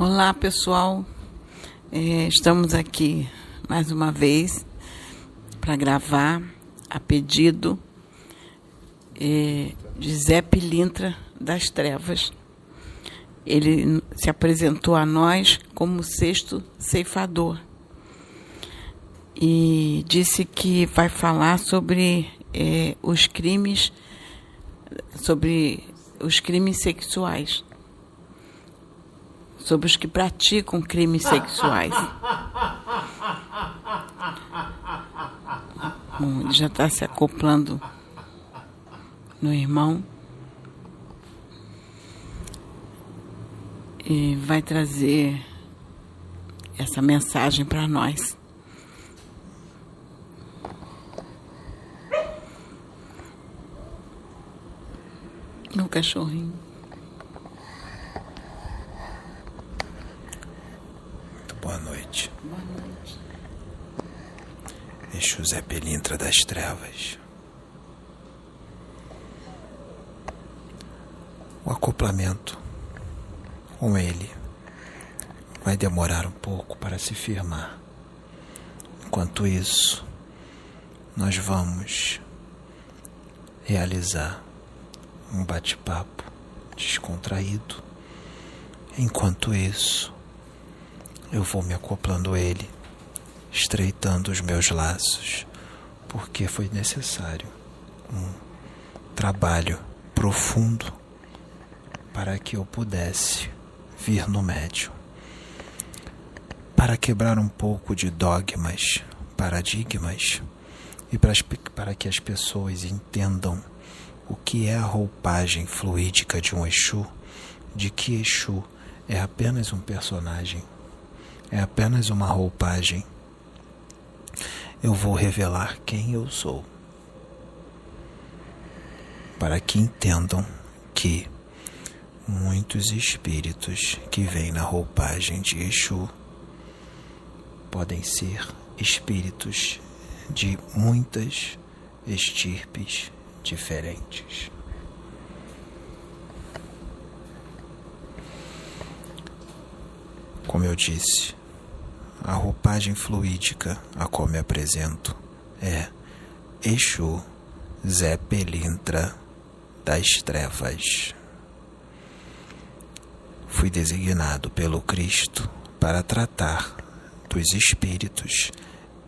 Olá, pessoal. É, estamos aqui mais uma vez para gravar a pedido é, de Zé Pilintra das Trevas. Ele se apresentou a nós como sexto ceifador e disse que vai falar sobre é, os crimes, sobre os crimes sexuais sobre os que praticam crimes sexuais. Bom, ele já está se acoplando no irmão. E vai trazer essa mensagem para nós. Meu cachorrinho. Boa noite. Boa noite. Exu Zé Pelintra das Trevas. O acoplamento com ele vai demorar um pouco para se firmar. Enquanto isso, nós vamos realizar um bate-papo descontraído. Enquanto isso, eu vou me acoplando a ele, estreitando os meus laços, porque foi necessário um trabalho profundo para que eu pudesse vir no médium. Para quebrar um pouco de dogmas, paradigmas e para, para que as pessoas entendam o que é a roupagem fluídica de um Exu, de que Exu é apenas um personagem é apenas uma roupagem. Eu vou revelar quem eu sou, para que entendam que muitos espíritos que vêm na roupagem de Exu podem ser espíritos de muitas estirpes diferentes. Como eu disse, a roupagem fluídica a qual me apresento é Exu Zé Pelintra das Trevas. Fui designado pelo Cristo para tratar dos espíritos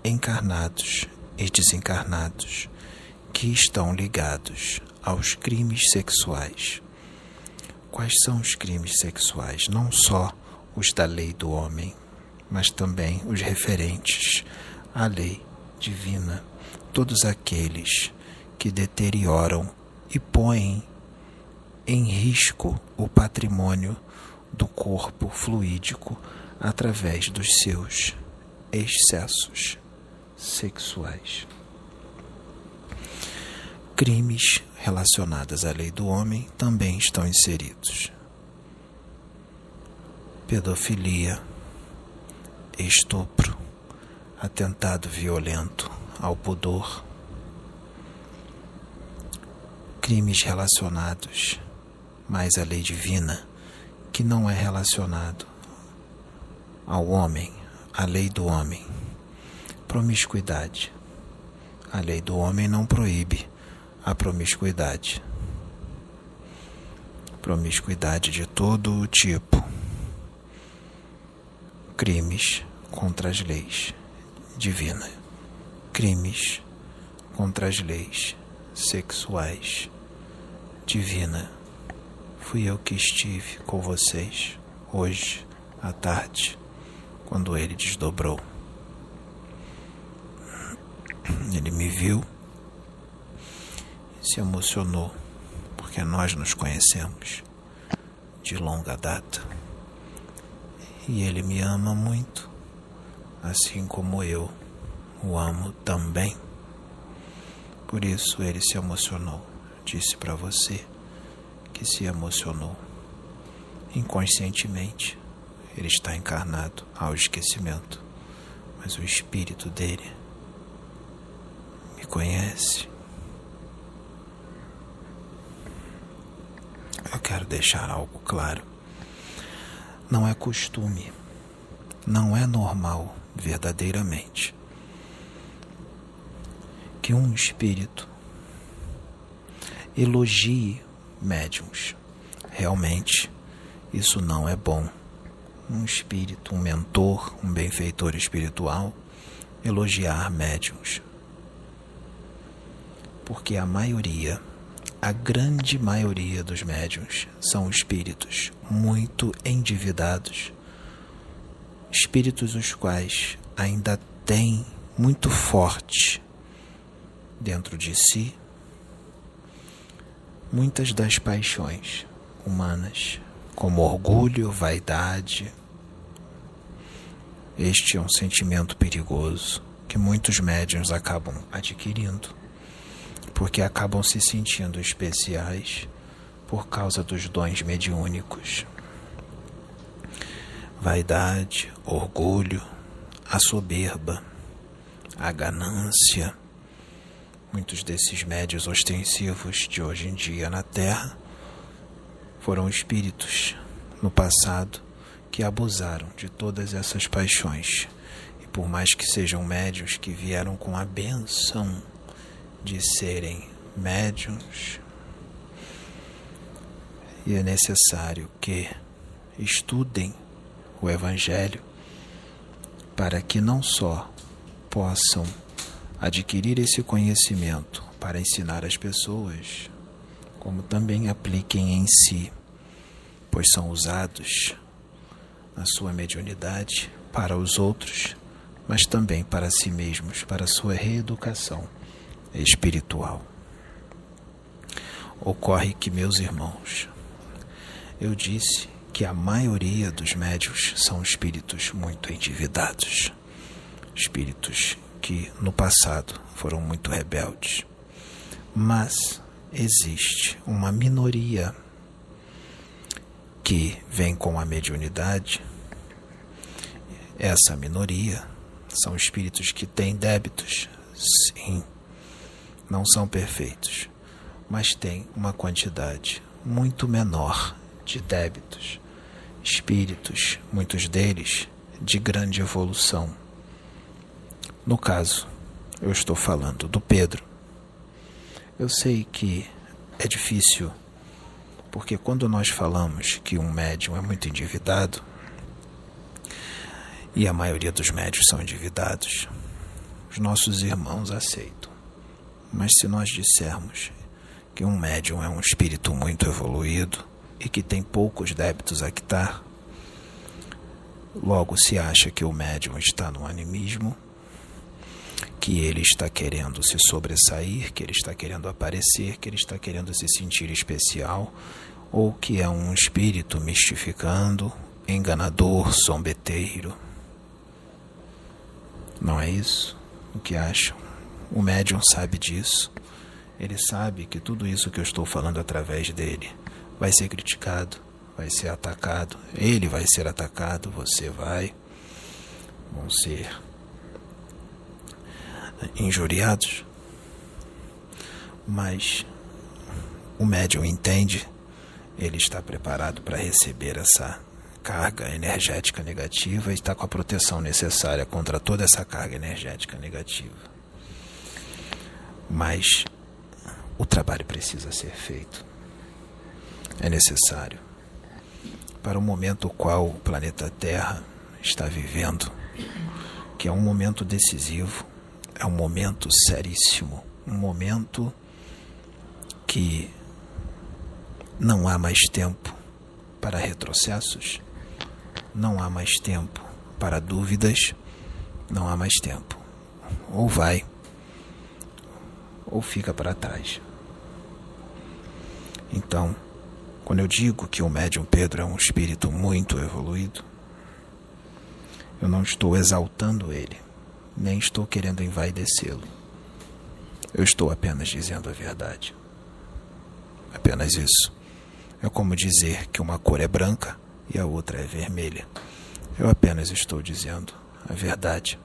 encarnados e desencarnados que estão ligados aos crimes sexuais. Quais são os crimes sexuais? Não só os da lei do homem, mas também os referentes à lei divina, todos aqueles que deterioram e põem em risco o patrimônio do corpo fluídico através dos seus excessos sexuais. Crimes relacionados à lei do homem também estão inseridos. Pedofilia, estupro, atentado violento ao pudor, crimes relacionados mais à lei divina, que não é relacionado ao homem, à lei do homem. Promiscuidade. A lei do homem não proíbe a promiscuidade. Promiscuidade de todo o tipo. Crimes contra as leis divinas, crimes contra as leis sexuais divina. Fui eu que estive com vocês hoje à tarde, quando ele desdobrou. Ele me viu e se emocionou, porque nós nos conhecemos de longa data. E ele me ama muito assim como eu o amo também. Por isso ele se emocionou. Disse para você que se emocionou. Inconscientemente, ele está encarnado ao esquecimento, mas o espírito dele me conhece. Eu quero deixar algo claro. não é costume, não é normal verdadeiramente que um espírito elogie médiums. Realmente, isso não é bom. Um espírito, um mentor, um benfeitor espiritual elogiar médiums. Porque a maioria, a grande maioria dos médiums são espíritos muito endividados, espíritos os quais ainda têm muito forte dentro de si muitas das paixões humanas, como orgulho, vaidade. Este é um sentimento perigoso que muitos médiuns acabam adquirindo, porque acabam se sentindo especiais por causa dos dons mediúnicos. Vaidade, orgulho, a soberba, a ganância Muitos desses médios ostensivos de hoje em dia na Terra foram espíritos no passado que abusaram de todas essas paixões. E por mais que sejam médios que vieram com a benção de serem médiums, e é necessário que estudem o Evangelho para que não só possam adquirir esse conhecimento para ensinar as pessoas, como também apliquem em si, pois são usados na sua mediunidade para os outros, mas também para si mesmos, para sua reeducação espiritual. Ocorre que, meus irmãos, eu disse que a maioria dos médios são espíritos muito endividados, espíritos que no passado foram muito rebeldes. Mas existe uma minoria que vem com a mediunidade. Essa minoria são espíritos que têm débitos, sim, não são perfeitos, mas têm uma quantidade muito menor de débitos. Espíritos, muitos deles, de grande evolução no caso, eu estou falando do Pedro. Eu sei que é difícil, porque quando nós falamos que um médium é muito endividado, e a maioria dos médios são endividados, os nossos irmãos aceitam. Mas se nós dissermos que um médium é um espírito muito evoluído e que tem poucos débitos a quitar, logo se acha que o médium está no animismo que ele está querendo se sobressair, que ele está querendo aparecer, que ele está querendo se sentir especial, ou que é um espírito mistificando, enganador, zombeteiro. Não é isso o que acham? O médium sabe disso. Ele sabe que tudo isso que eu estou falando através dele vai ser criticado, vai ser atacado. Ele vai ser atacado, você vai. Vão ser injuriados, mas o médium entende, ele está preparado para receber essa carga energética negativa e está com a proteção necessária contra toda essa carga energética negativa. Mas o trabalho precisa ser feito. É necessário. Para o momento o qual o planeta Terra está vivendo, que é um momento decisivo, é um momento seríssimo, um momento que não há mais tempo para retrocessos, não há mais tempo para dúvidas, não há mais tempo. Ou vai, ou fica para trás. Então, quando eu digo que o médium Pedro é um espírito muito evoluído, eu não estou exaltando ele nem estou querendo envaidecê-lo. Eu estou apenas dizendo a verdade. Apenas isso. É como dizer que uma cor é branca e a outra é vermelha. Eu apenas estou dizendo a verdade.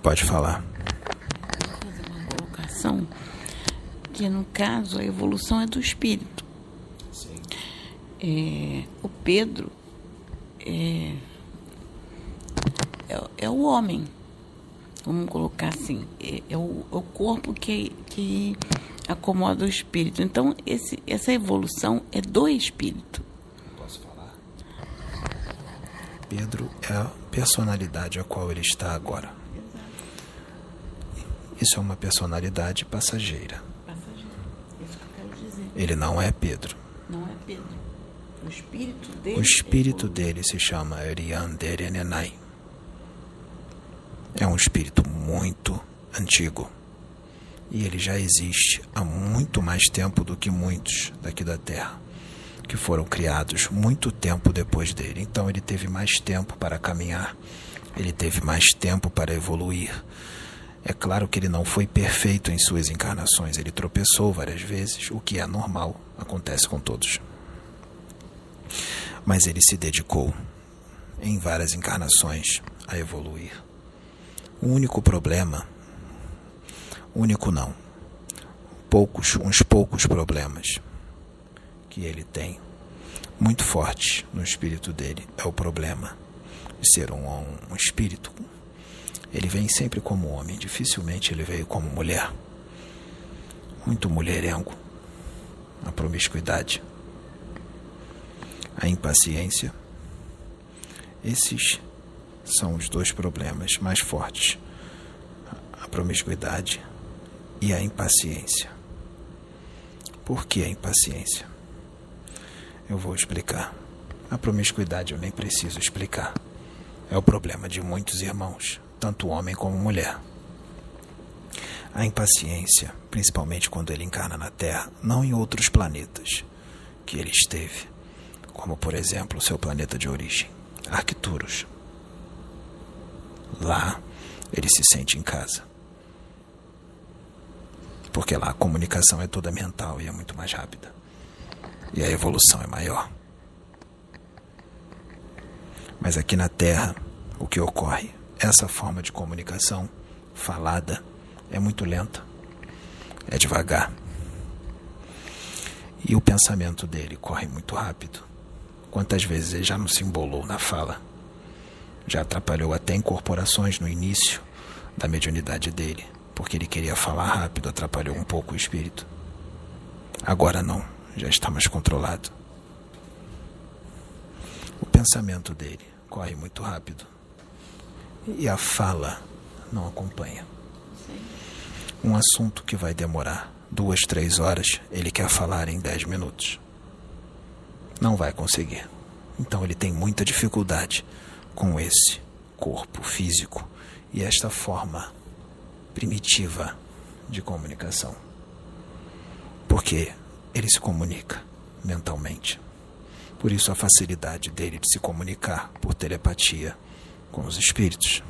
Pode falar. Fazer uma colocação que no caso a evolução é do espírito. É, o Pedro é, é, é, o homem, vamos colocar assim, é, é o, é o, corpo que, que acomoda o espírito. Então, esse, essa evolução é do espírito. Posso falar? Pedro é a personalidade a qual ele está agora. Isso é uma personalidade. Passageira. Isso que eu quero dizer. Ele não é Pedro. Não é Pedro. O espírito dele. O espírito dele se chama Erianderenenai. É um espírito muito antigo. E ele já existe há muito mais tempo do que muitos daqui da Terra, que foram criados muito tempo depois dele. Então ele teve mais tempo para caminhar, ele teve mais tempo para evoluir. É claro que ele não foi perfeito em suas encarnações, ele tropeçou várias vezes, o que é normal, acontece com todos. Mas ele se dedicou em várias encarnações a evoluir. O único problema, único não, poucos, uns poucos problemas que ele tem, muito fortes no espírito dele, é o problema de ser um, um espírito ele vem sempre como homem, dificilmente ele veio como mulher. Muito mulherengo. A promiscuidade. A impaciência. Esses são os dois problemas mais fortes: a promiscuidade e a impaciência. Por que a impaciência? Eu vou explicar. A promiscuidade eu nem preciso explicar. É o problema de muitos irmãos tanto homem como mulher. A impaciência, principalmente quando ele encarna na Terra, não em outros planetas que ele esteve, como por exemplo o seu planeta de origem, Arcturus. Lá ele se sente em casa. Porque lá a comunicação é toda mental e é muito mais rápida. E a evolução é maior. Mas aqui na Terra, o que ocorre essa forma de comunicação falada é muito lenta, é devagar. E o pensamento dele corre muito rápido. Quantas vezes ele já não se embolou na fala? Já atrapalhou até incorporações no início da mediunidade dele, porque ele queria falar rápido, atrapalhou um pouco o espírito. Agora não, já está mais controlado. O pensamento dele corre muito rápido e a fala não acompanha. Um assunto que vai demorar duas, três horas, ele quer falar em dez minutos. Não vai conseguir. Então ele tem muita dificuldade com esse corpo físico e esta forma primitiva de comunicação. Porque ele se comunica mentalmente. Por isso a facilidade dele de se comunicar por telepatia com os espíritos.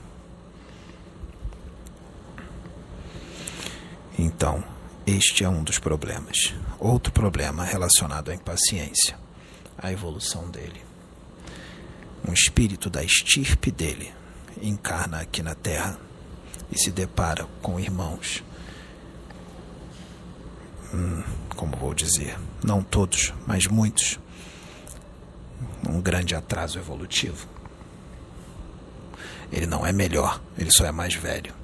Então, este é um dos problemas. Outro problema relacionado à impaciência, a evolução dele. Um espírito da estirpe dele encarna aqui na Terra e se depara com irmãos. Hum, como vou dizer, não todos, mas muitos. Um grande atraso evolutivo. Ele não é melhor, ele só é mais velho.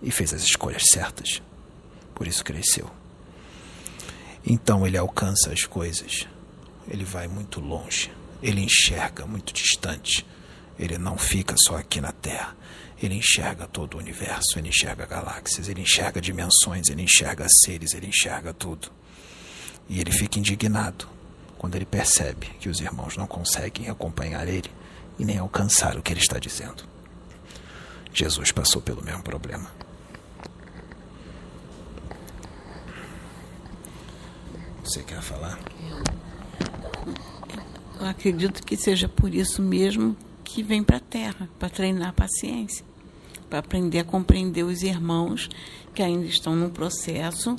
E fez as escolhas certas. Por isso cresceu. Então ele alcança as coisas. Ele vai muito longe. Ele enxerga muito distante. Ele não fica só aqui na Terra. Ele enxerga todo o universo, ele enxerga galáxias, ele enxerga dimensões, ele enxerga seres, ele enxerga tudo. E ele fica indignado quando ele percebe que os irmãos não conseguem acompanhar ele e nem alcançar o que ele está dizendo. Jesus passou pelo mesmo problema. Você quer falar? Eu acredito que seja por isso mesmo que vem para a Terra, para treinar a paciência, para aprender a compreender os irmãos que ainda estão num processo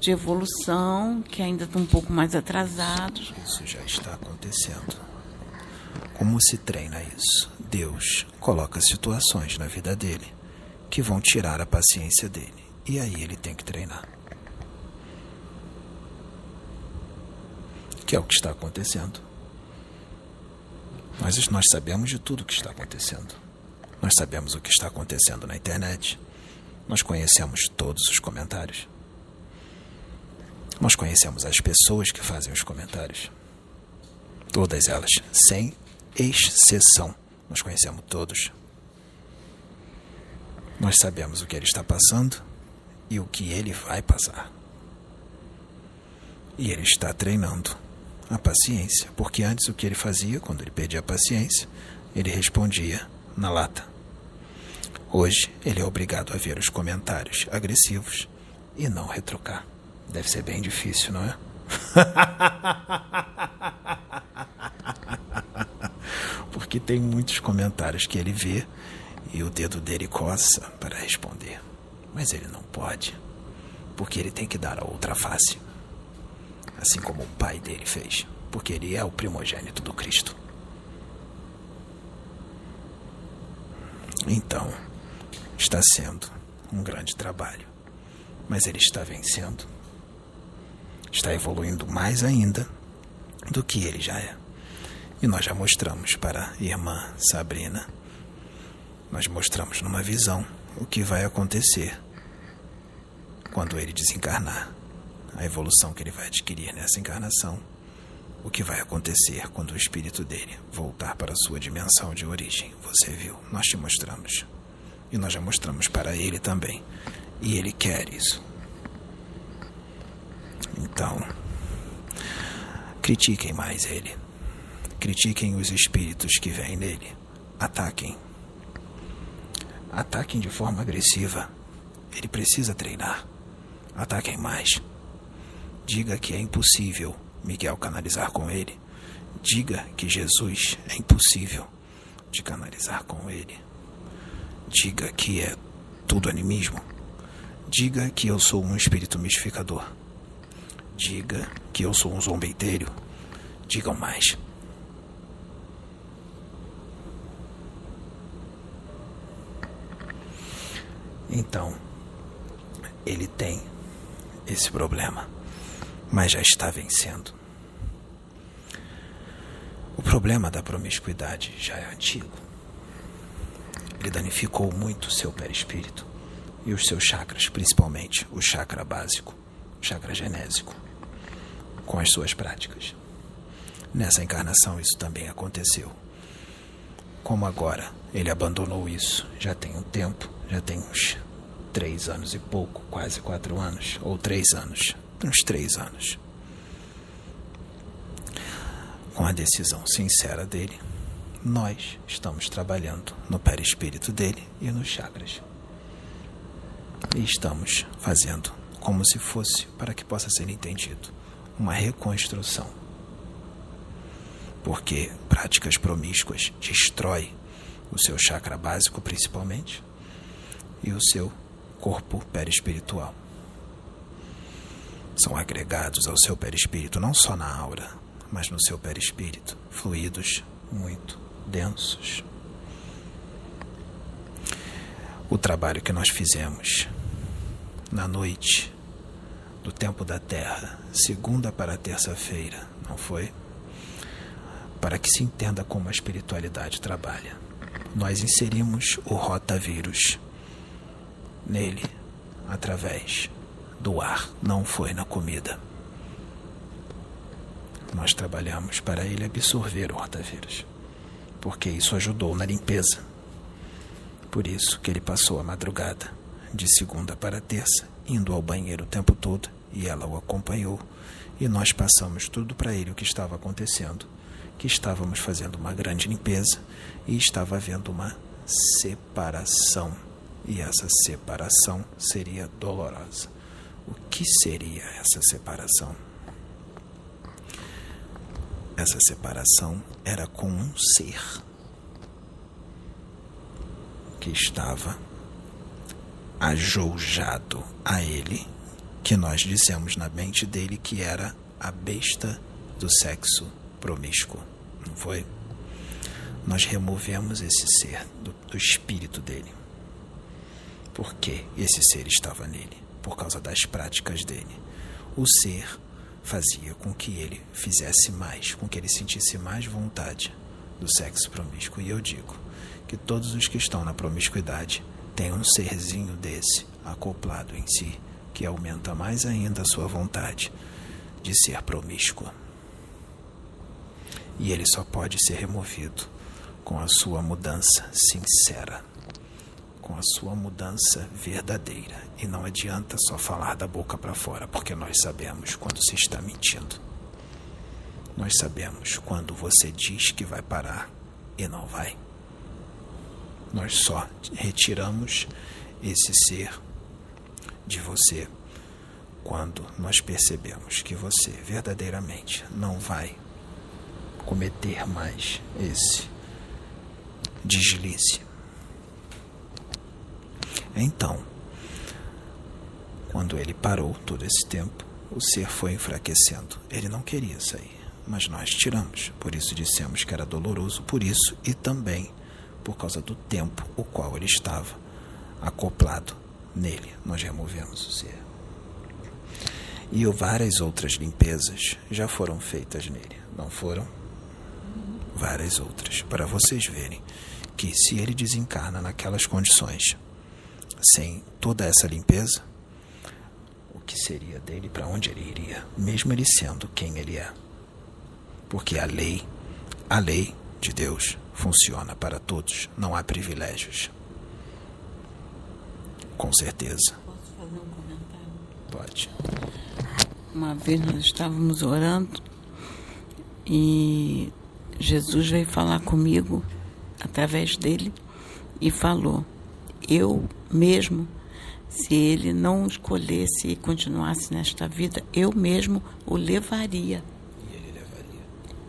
de evolução, que ainda estão um pouco mais atrasados. Isso já está acontecendo. Como se treina isso? Deus coloca situações na vida dele que vão tirar a paciência dele. E aí ele tem que treinar. que é o que está acontecendo. Nós, nós sabemos de tudo o que está acontecendo. Nós sabemos o que está acontecendo na internet. Nós conhecemos todos os comentários. Nós conhecemos as pessoas que fazem os comentários. Todas elas, sem exceção. Nós conhecemos todos. Nós sabemos o que ele está passando e o que ele vai passar. E ele está treinando a paciência, porque antes o que ele fazia, quando ele pedia paciência, ele respondia na lata. Hoje ele é obrigado a ver os comentários agressivos e não retrucar. Deve ser bem difícil, não é? porque tem muitos comentários que ele vê e o dedo dele coça para responder. Mas ele não pode, porque ele tem que dar a outra face assim como o pai dele fez, porque ele é o primogênito do Cristo. Então, está sendo um grande trabalho, mas ele está vencendo. Está evoluindo mais ainda do que ele já é. E nós já mostramos para a irmã Sabrina, nós mostramos numa visão o que vai acontecer quando ele desencarnar a evolução que ele vai adquirir nessa encarnação, o que vai acontecer quando o espírito dele voltar para a sua dimensão de origem. Você viu, nós te mostramos. E nós já mostramos para ele também. E ele quer isso. Então, critiquem mais ele. Critiquem os espíritos que vêm nele. Ataquem. Ataquem de forma agressiva. Ele precisa treinar. Ataquem mais. Diga que é impossível Miguel canalizar com ele. Diga que Jesus é impossível de canalizar com ele. Diga que é tudo animismo. Diga que eu sou um espírito mistificador. Diga que eu sou um zombeiteiro. Digam mais. Então, ele tem esse problema mas já está vencendo. O problema da promiscuidade já é antigo. Ele danificou muito o seu perispírito e os seus chakras, principalmente o chakra básico, o chakra genésico, com as suas práticas. Nessa encarnação isso também aconteceu. Como agora ele abandonou isso, já tem um tempo, já tem uns três anos e pouco, quase quatro anos, ou três anos, uns três anos. Com a decisão sincera dele, nós estamos trabalhando no perispírito dele e nos chakras. E estamos fazendo como se fosse, para que possa ser entendido, uma reconstrução. Porque práticas promíscuas destrói o seu chakra básico principalmente e o seu corpo perispiritual são agregados ao seu perispírito, não só na aura, mas no seu perispírito, fluidos muito densos. O trabalho que nós fizemos na noite do tempo da Terra, segunda para terça-feira, não foi? Para que se entenda como a espiritualidade trabalha. Nós inserimos o rotavírus nele através do ar, não foi na comida. Nós trabalhamos para ele absorver o rotavírus, porque isso ajudou na limpeza. Por isso que ele passou a madrugada, de segunda para terça, indo ao banheiro o tempo todo, e ela o acompanhou, e nós passamos tudo para ele o que estava acontecendo, que estávamos fazendo uma grande limpeza e estava havendo uma separação, e essa separação seria dolorosa. O que seria essa separação? Essa separação era com um ser que estava ajoujado a ele, que nós dissemos na mente dele que era a besta do sexo promíscuo, não foi? Nós removemos esse ser do, do espírito dele. Por que esse ser estava nele? por causa das práticas dele. O ser fazia com que ele fizesse mais, com que ele sentisse mais vontade do sexo promíscuo. E eu digo que todos os que estão na promiscuidade têm um serzinho desse acoplado em si, que aumenta mais ainda a sua vontade de ser promíscuo. E ele só pode ser removido com a sua mudança sincera, com a sua mudança verdadeira. E não adianta só falar da boca para fora, porque nós sabemos quando se está mentindo. Nós sabemos quando você diz que vai parar e não vai. Nós só retiramos esse ser de você quando nós percebemos que você verdadeiramente não vai cometer mais esse deslize. Então, quando ele parou todo esse tempo, o ser foi enfraquecendo. Ele não queria sair, mas nós tiramos. Por isso dissemos que era doloroso, por isso e também por causa do tempo o qual ele estava acoplado nele. Nós removemos o ser. E várias outras limpezas já foram feitas nele, não foram? Várias outras, para vocês verem que se ele desencarna naquelas condições, sem toda essa limpeza, o que seria dele, para onde ele iria, mesmo ele sendo quem ele é? Porque a lei, a lei de Deus funciona para todos, não há privilégios. Com certeza. Posso fazer um comentário? Pode. Uma vez nós estávamos orando e Jesus veio falar comigo através dele e falou: Eu mesmo, se ele não escolhesse e continuasse nesta vida, eu mesmo o levaria E ele levaria.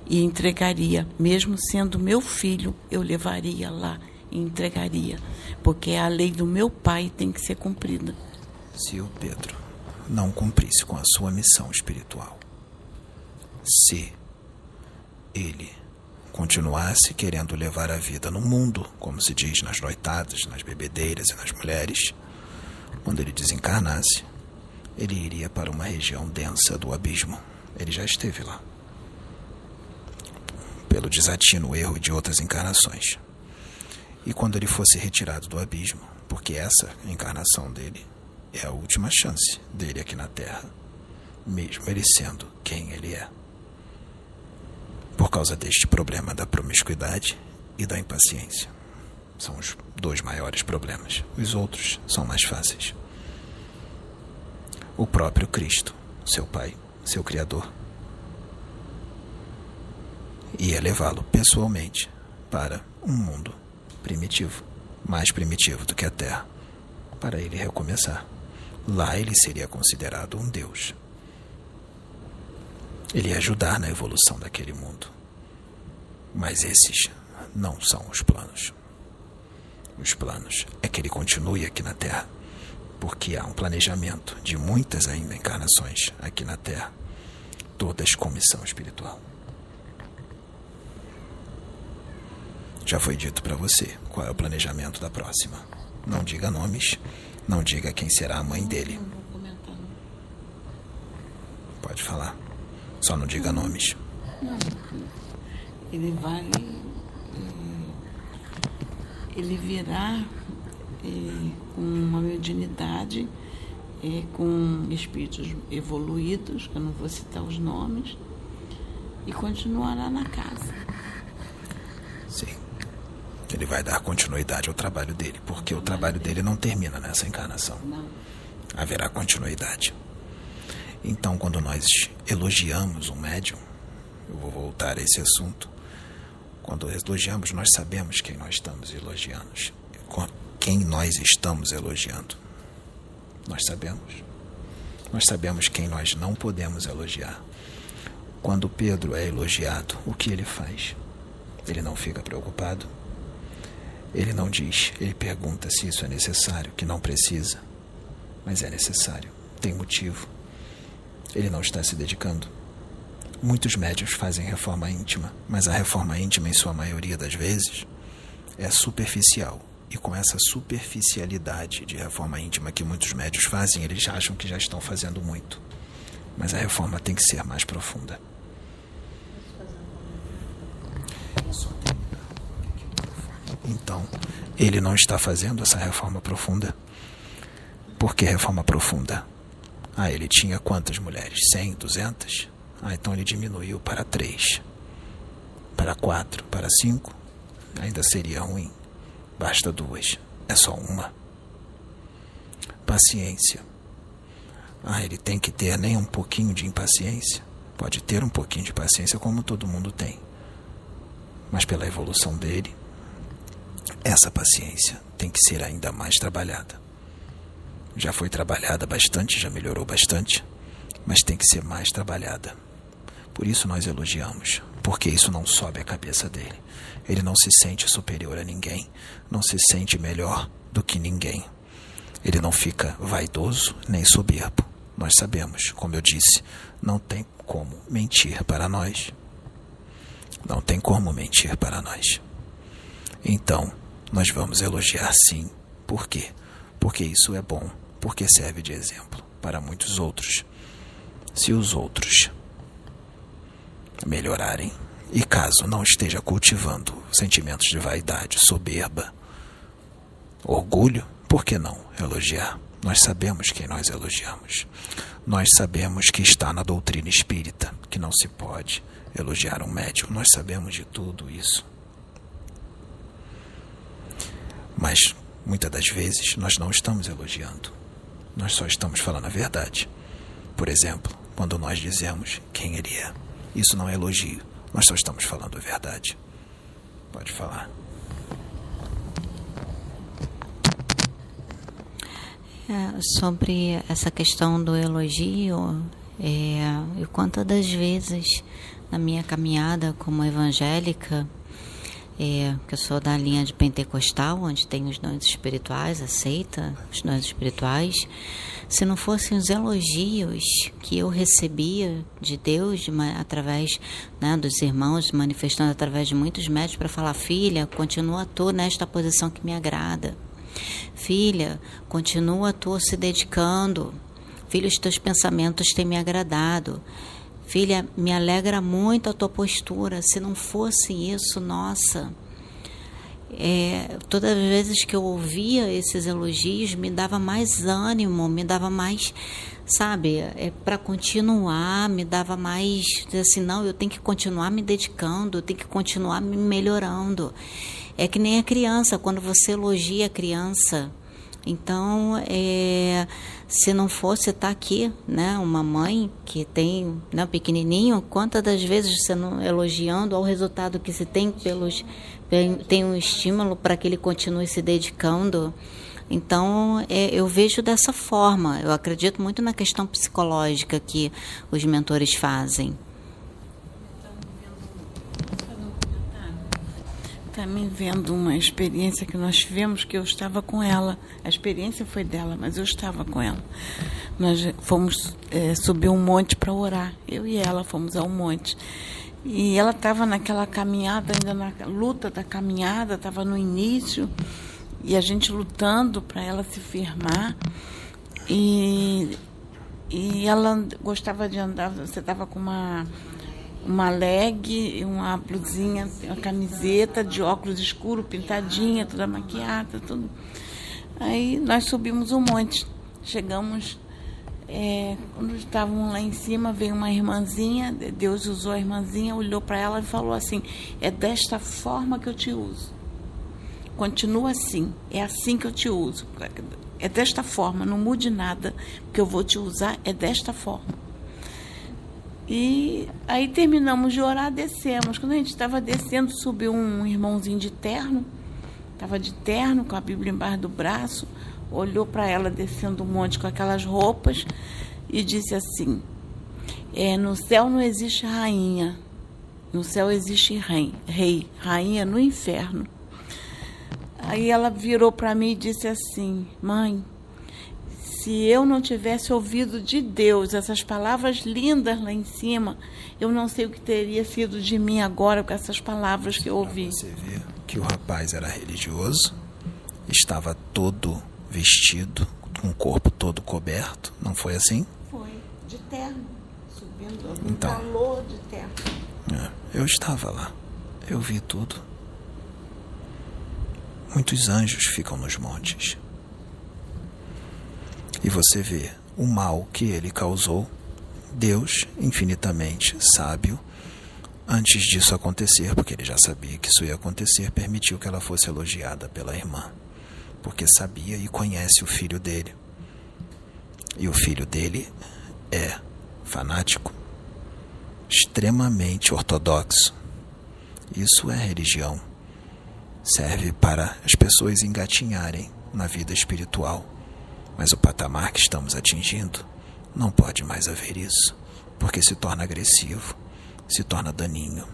e entregaria, mesmo sendo meu filho, eu levaria lá e entregaria, porque a lei do meu pai tem que ser cumprida. Se o Pedro não cumprisse com a sua missão espiritual, se ele continuasse querendo levar a vida no mundo, como se diz nas noitadas, nas bebedeiras e nas mulheres, quando ele desencarnasse, ele iria para uma região densa do abismo. Ele já esteve lá. Pelo desatino, erro de outras encarnações. E quando ele fosse retirado do abismo, porque essa encarnação dele é a última chance dele aqui na Terra, mesmo ele sendo quem ele é. Por causa deste problema da promiscuidade e da impaciência. São os dois maiores problemas. Os outros são mais fáceis. O próprio Cristo, seu Pai, seu Criador, ia levá-lo pessoalmente para um mundo primitivo, mais primitivo do que a Terra, para ele recomeçar. Lá ele seria considerado um Deus. Ele ia ajudar na evolução daquele mundo. Mas esses não são os planos. Os planos é que ele continue aqui na Terra, porque há um planejamento de muitas ainda encarnações aqui na Terra, todas com missão espiritual. Já foi dito para você qual é o planejamento da próxima. Não diga nomes, não diga quem será a mãe dele. Pode falar. Só não diga nomes. Ele vai. eh, Ele virá eh, com uma mediunidade, eh, com espíritos evoluídos, que eu não vou citar os nomes, e continuará na casa. Sim. Ele vai dar continuidade ao trabalho dele, porque o trabalho dele não termina nessa encarnação. Não. haverá continuidade. Então, quando nós elogiamos um médium, eu vou voltar a esse assunto. Quando elogiamos, nós sabemos quem nós estamos elogiando. Quem nós estamos elogiando. Nós sabemos. Nós sabemos quem nós não podemos elogiar. Quando Pedro é elogiado, o que ele faz? Ele não fica preocupado. Ele não diz, ele pergunta se isso é necessário, que não precisa mas é necessário, tem motivo. Ele não está se dedicando. Muitos médios fazem reforma íntima, mas a reforma íntima, em sua maioria das vezes, é superficial. E com essa superficialidade de reforma íntima que muitos médios fazem, eles acham que já estão fazendo muito. Mas a reforma tem que ser mais profunda. Então, ele não está fazendo essa reforma profunda. Por que reforma profunda? Ah, ele tinha quantas mulheres? 100, 200? Ah, então ele diminuiu para 3, para 4, para 5. Ainda seria ruim. Basta duas. É só uma. Paciência. Ah, ele tem que ter nem um pouquinho de impaciência. Pode ter um pouquinho de paciência, como todo mundo tem. Mas pela evolução dele, essa paciência tem que ser ainda mais trabalhada. Já foi trabalhada bastante, já melhorou bastante, mas tem que ser mais trabalhada. Por isso nós elogiamos, porque isso não sobe a cabeça dele. Ele não se sente superior a ninguém, não se sente melhor do que ninguém. Ele não fica vaidoso nem soberbo. Nós sabemos, como eu disse, não tem como mentir para nós. Não tem como mentir para nós. Então, nós vamos elogiar sim. Por quê? Porque isso é bom, porque serve de exemplo para muitos outros. Se os outros melhorarem, e caso não esteja cultivando sentimentos de vaidade, soberba, orgulho, por que não elogiar? Nós sabemos quem nós elogiamos. Nós sabemos que está na doutrina espírita, que não se pode elogiar um médico. Nós sabemos de tudo isso. Mas muitas das vezes nós não estamos elogiando. Nós só estamos falando a verdade. Por exemplo, quando nós dizemos quem ele é. Isso não é elogio. Nós só estamos falando a verdade. Pode falar. É, sobre essa questão do elogio, é, eu quantas das vezes na minha caminhada como evangélica, é, que eu sou da linha de pentecostal, onde tem os dons espirituais, aceita os dons espirituais, se não fossem os elogios que eu recebia de Deus de, através né, dos irmãos, manifestando através de muitos médicos para falar: filha, continua tu nesta posição que me agrada. Filha, continua tu se dedicando. Filha, os teus pensamentos têm me agradado. Filha, me alegra muito a tua postura. Se não fosse isso, nossa é, todas as vezes que eu ouvia esses elogios, me dava mais ânimo, me dava mais, sabe, é, para continuar, me dava mais, assim, não, eu tenho que continuar me dedicando, eu tenho que continuar me melhorando. É que nem a criança, quando você elogia a criança, então, é, se não fosse estar tá aqui, né, uma mãe que tem, né, pequenininho, quantas das vezes você não elogiando ao resultado que se tem pelos tem um estímulo para que ele continue se dedicando. Então, é, eu vejo dessa forma. Eu acredito muito na questão psicológica que os mentores fazem. Também vendo uma experiência que nós tivemos, que eu estava com ela. A experiência foi dela, mas eu estava com ela. Nós fomos é, subir um monte para orar. Eu e ela fomos ao monte. E ela estava naquela caminhada, ainda na luta da caminhada, estava no início, e a gente lutando para ela se firmar. E, e ela gostava de andar, você estava com uma, uma leg, uma blusinha, uma camiseta de óculos escuro, pintadinha, toda maquiada, tudo. Aí nós subimos um monte. Chegamos é, quando estavam lá em cima, veio uma irmãzinha, Deus usou a irmãzinha, olhou para ela e falou assim: É desta forma que eu te uso. Continua assim, é assim que eu te uso. É desta forma, não mude nada, porque eu vou te usar, é desta forma. E aí terminamos de orar, descemos. Quando a gente estava descendo, subiu um irmãozinho de terno, estava de terno, com a Bíblia embaixo do braço olhou para ela descendo um monte com aquelas roupas e disse assim: é, No céu não existe rainha, no céu existe rei, rei rainha no inferno. Aí ela virou para mim e disse assim: Mãe, se eu não tivesse ouvido de Deus essas palavras lindas lá em cima, eu não sei o que teria sido de mim agora com essas palavras que eu ouvi. Você vê que o rapaz era religioso, estava todo vestido, com o corpo todo coberto. Não foi assim? Foi, de terno. Então. calor de terra. É, eu estava lá. Eu vi tudo. Muitos anjos ficam nos montes. E você vê o mal que ele causou. Deus, infinitamente sábio, antes disso acontecer, porque ele já sabia que isso ia acontecer, permitiu que ela fosse elogiada pela irmã, porque sabia e conhece o filho dele. E o filho dele é fanático, extremamente ortodoxo. Isso é religião. Serve para as pessoas engatinharem na vida espiritual. Mas o patamar que estamos atingindo não pode mais haver isso, porque se torna agressivo, se torna daninho.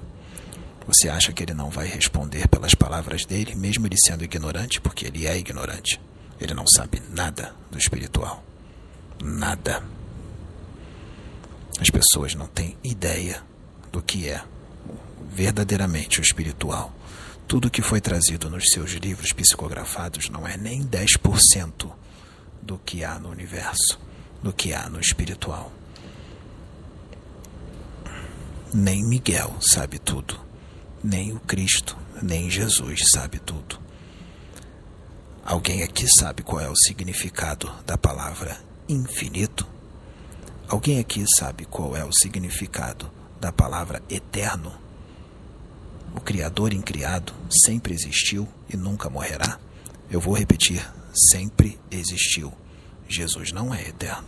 Você acha que ele não vai responder pelas palavras dele, mesmo ele sendo ignorante, porque ele é ignorante. Ele não sabe nada do espiritual. Nada. As pessoas não têm ideia do que é verdadeiramente o espiritual. Tudo que foi trazido nos seus livros psicografados não é nem 10% do que há no universo, do que há no espiritual. Nem Miguel sabe tudo, nem o Cristo, nem Jesus sabe tudo. Alguém aqui sabe qual é o significado da palavra infinito? Alguém aqui sabe qual é o significado da palavra eterno? O Criador incriado sempre existiu e nunca morrerá? Eu vou repetir: sempre existiu. Jesus não é eterno.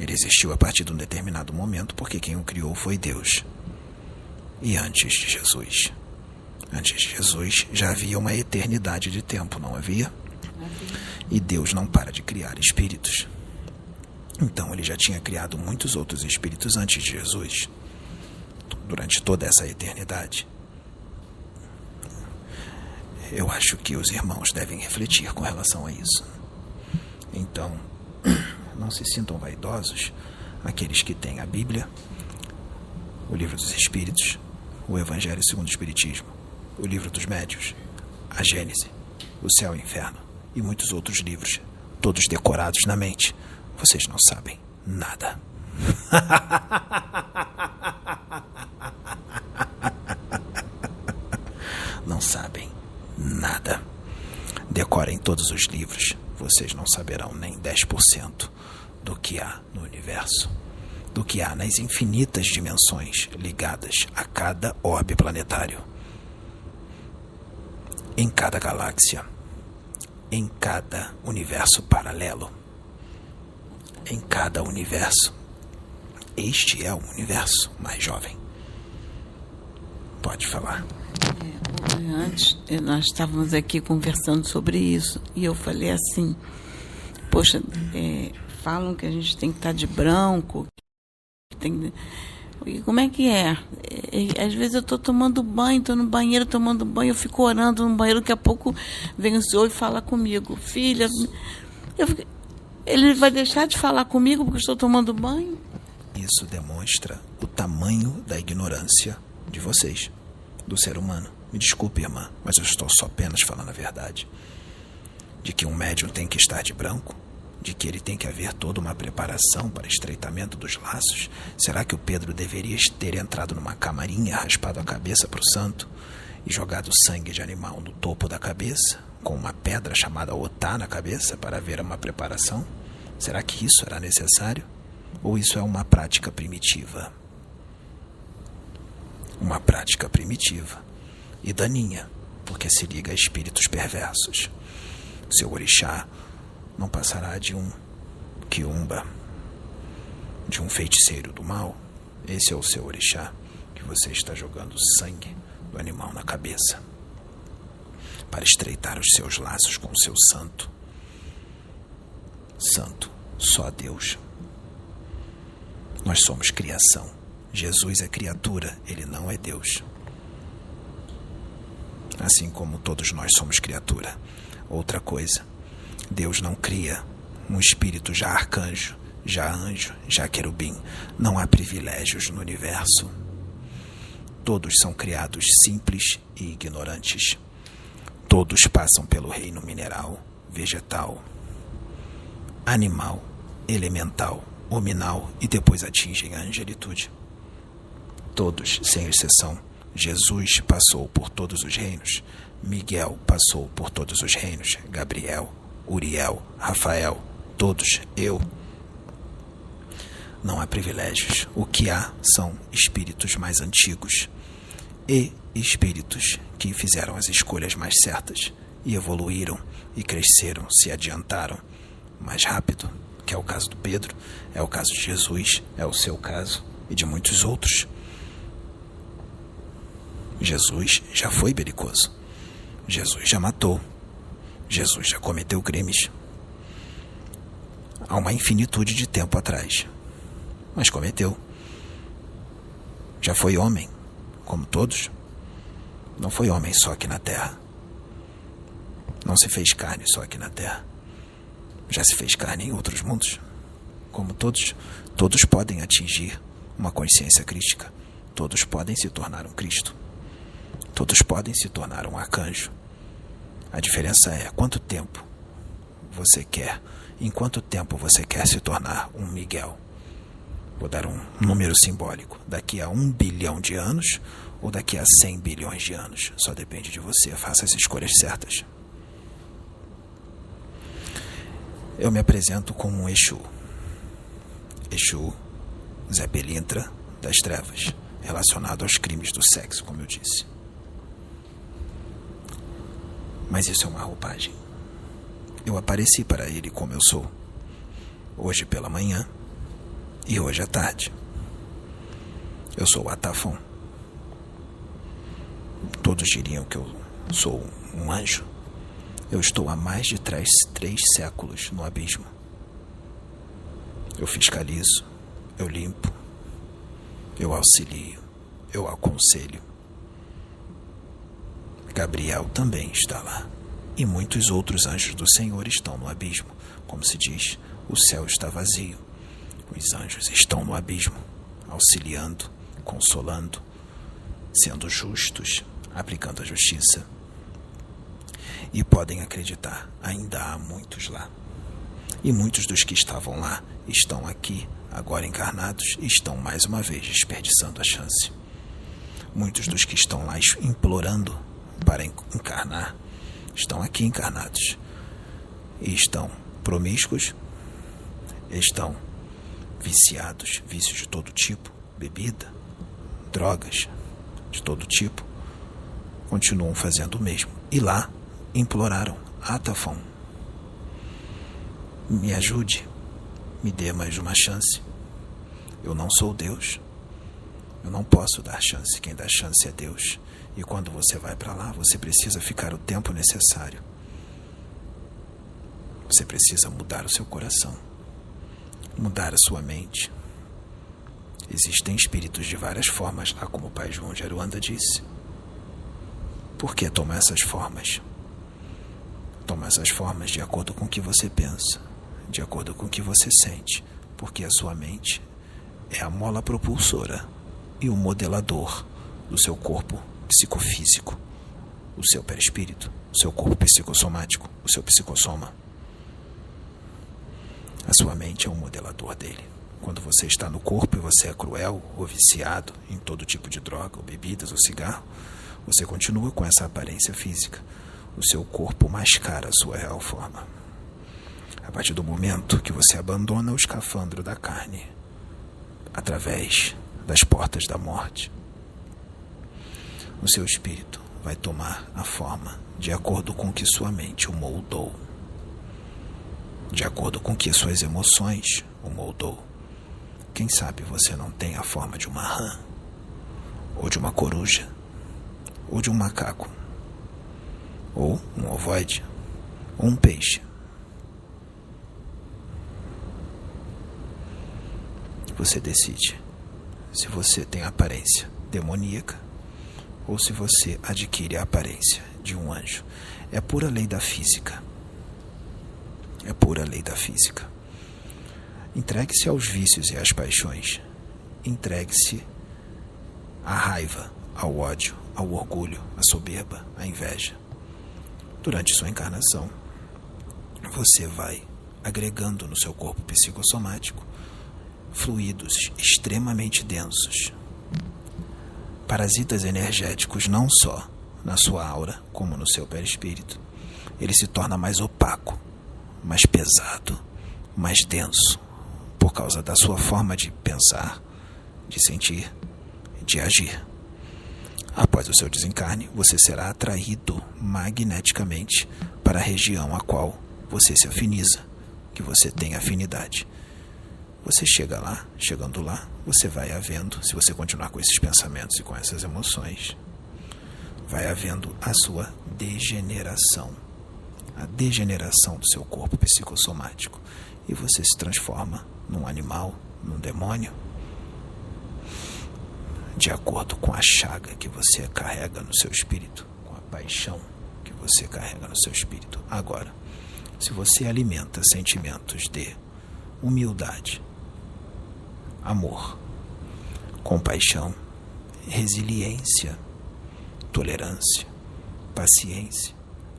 Ele existiu a partir de um determinado momento porque quem o criou foi Deus. E antes de Jesus? Antes de Jesus já havia uma eternidade de tempo, não havia? E Deus não para de criar espíritos. Então ele já tinha criado muitos outros espíritos antes de Jesus, durante toda essa eternidade. Eu acho que os irmãos devem refletir com relação a isso. Então, não se sintam vaidosos aqueles que têm a Bíblia, o Livro dos Espíritos, o Evangelho segundo o Espiritismo, o Livro dos Médios, a Gênese, o Céu e o Inferno e muitos outros livros, todos decorados na mente. Vocês não sabem nada. Não sabem nada. Decorem todos os livros, vocês não saberão nem 10% do que há no universo, do que há nas infinitas dimensões ligadas a cada orbe planetário, em cada galáxia, em cada universo paralelo, em cada universo. Este é o universo mais jovem. Pode falar. Antes, eh, nós estávamos aqui conversando sobre isso e eu falei assim: Poxa, é, falam que a gente tem que estar de branco. Tem, e como é que é? Às vezes eu estou tomando banho, estou no banheiro tomando banho, eu fico orando no banheiro, daqui a pouco vem o senhor e fala comigo: Filha, eu, ele vai deixar de falar comigo porque estou tomando banho? Isso demonstra o tamanho da ignorância de vocês, do ser humano. Me desculpe, irmã, mas eu estou só apenas falando a verdade. De que um médium tem que estar de branco? De que ele tem que haver toda uma preparação para estreitamento dos laços? Será que o Pedro deveria ter entrado numa camarinha, raspado a cabeça para o santo e jogado sangue de animal no topo da cabeça, com uma pedra chamada otá na cabeça para haver uma preparação? Será que isso era necessário? Ou isso é uma prática primitiva? Uma prática primitiva e daninha, porque se liga a espíritos perversos. Seu orixá não passará de um quiumba, de um feiticeiro do mal. Esse é o seu orixá que você está jogando sangue do animal na cabeça para estreitar os seus laços com o seu santo. Santo, só Deus. Nós somos criação. Jesus é criatura, ele não é Deus assim como todos nós somos criatura. Outra coisa, Deus não cria um espírito já arcanjo, já anjo, já querubim. Não há privilégios no universo. Todos são criados simples e ignorantes. Todos passam pelo reino mineral, vegetal, animal, elemental, hominal e depois atingem a angelitude. Todos, sem exceção. Jesus passou por todos os reinos. Miguel passou por todos os reinos. Gabriel, Uriel, Rafael, todos, eu. Não há privilégios. O que há são espíritos mais antigos e espíritos que fizeram as escolhas mais certas e evoluíram e cresceram, se adiantaram mais rápido, que é o caso do Pedro, é o caso de Jesus, é o seu caso e de muitos outros. Jesus já foi belicoso. Jesus já matou. Jesus já cometeu crimes. Há uma infinitude de tempo atrás. Mas cometeu. Já foi homem, como todos. Não foi homem só aqui na terra. Não se fez carne só aqui na terra. Já se fez carne em outros mundos. Como todos, todos podem atingir uma consciência crítica. Todos podem se tornar um Cristo. Todos podem se tornar um arcanjo. A diferença é quanto tempo você quer, em quanto tempo você quer se tornar um Miguel. Vou dar um número simbólico. Daqui a um bilhão de anos ou daqui a cem bilhões de anos. Só depende de você. Faça as escolhas certas. Eu me apresento como um Exu. Exu, Zé Pelintra das Trevas, relacionado aos crimes do sexo, como eu disse. Mas isso é uma roupagem. Eu apareci para ele como eu sou. Hoje pela manhã e hoje à tarde. Eu sou Atafon. Todos diriam que eu sou um anjo. Eu estou há mais de três, três séculos no abismo. Eu fiscalizo, eu limpo, eu auxilio, eu aconselho. Gabriel também está lá. E muitos outros anjos do Senhor estão no abismo. Como se diz, o céu está vazio. Os anjos estão no abismo, auxiliando, consolando, sendo justos, aplicando a justiça. E podem acreditar, ainda há muitos lá. E muitos dos que estavam lá estão aqui, agora encarnados, e estão mais uma vez desperdiçando a chance. Muitos dos que estão lá implorando para encarnar estão aqui encarnados e estão promíscuos, estão viciados, vícios de todo tipo, bebida, drogas de todo tipo, continuam fazendo o mesmo. E lá imploraram: Atafon, me ajude, me dê mais uma chance. Eu não sou Deus. Eu não posso dar chance. Quem dá chance é Deus. E quando você vai para lá, você precisa ficar o tempo necessário. Você precisa mudar o seu coração, mudar a sua mente. Existem espíritos de várias formas lá, como o pai João de Aruanda disse. Por que toma essas formas? Toma essas formas de acordo com o que você pensa, de acordo com o que você sente, porque a sua mente é a mola propulsora e o modelador do seu corpo psicofísico, o seu perispírito, o seu corpo psicossomático, o seu psicossoma. A sua mente é um modelador dele. Quando você está no corpo e você é cruel ou viciado em todo tipo de droga, ou bebidas ou cigarro, você continua com essa aparência física. O seu corpo mascara a sua real forma. A partir do momento que você abandona o escafandro da carne, através das portas da morte, o seu espírito vai tomar a forma de acordo com que sua mente o moldou, de acordo com que suas emoções o moldou. Quem sabe você não tem a forma de uma rã, ou de uma coruja, ou de um macaco, ou um ovoide, ou um peixe. Você decide se você tem aparência demoníaca ou se você adquire a aparência de um anjo. É pura lei da física. É pura lei da física. Entregue-se aos vícios e às paixões. Entregue-se à raiva, ao ódio, ao orgulho, à soberba, à inveja. Durante sua encarnação, você vai agregando no seu corpo psicossomático fluidos extremamente densos, parasitas energéticos não só na sua aura, como no seu perispírito. Ele se torna mais opaco, mais pesado, mais denso, por causa da sua forma de pensar, de sentir, de agir. Após o seu desencarne, você será atraído magneticamente para a região a qual você se afiniza, que você tem afinidade. Você chega lá, chegando lá, você vai havendo, se você continuar com esses pensamentos e com essas emoções, vai havendo a sua degeneração, a degeneração do seu corpo psicossomático, e você se transforma num animal, num demônio, de acordo com a chaga que você carrega no seu espírito, com a paixão que você carrega no seu espírito. Agora, se você alimenta sentimentos de humildade, amor, compaixão, resiliência, tolerância, paciência,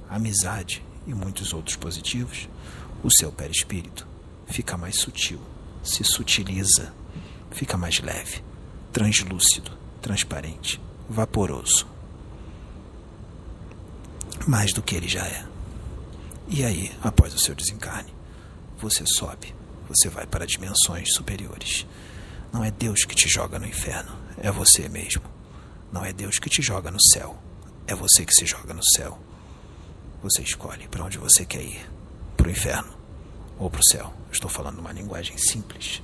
amizade e muitos outros positivos, o seu perispírito fica mais sutil, se sutiliza, fica mais leve, translúcido, transparente, vaporoso. Mais do que ele já é. E aí, após o seu desencarne, você sobe, você vai para dimensões superiores. Não é Deus que te joga no inferno, é você mesmo. Não é Deus que te joga no céu, é você que se joga no céu. Você escolhe para onde você quer ir: para o inferno ou para o céu. Estou falando uma linguagem simples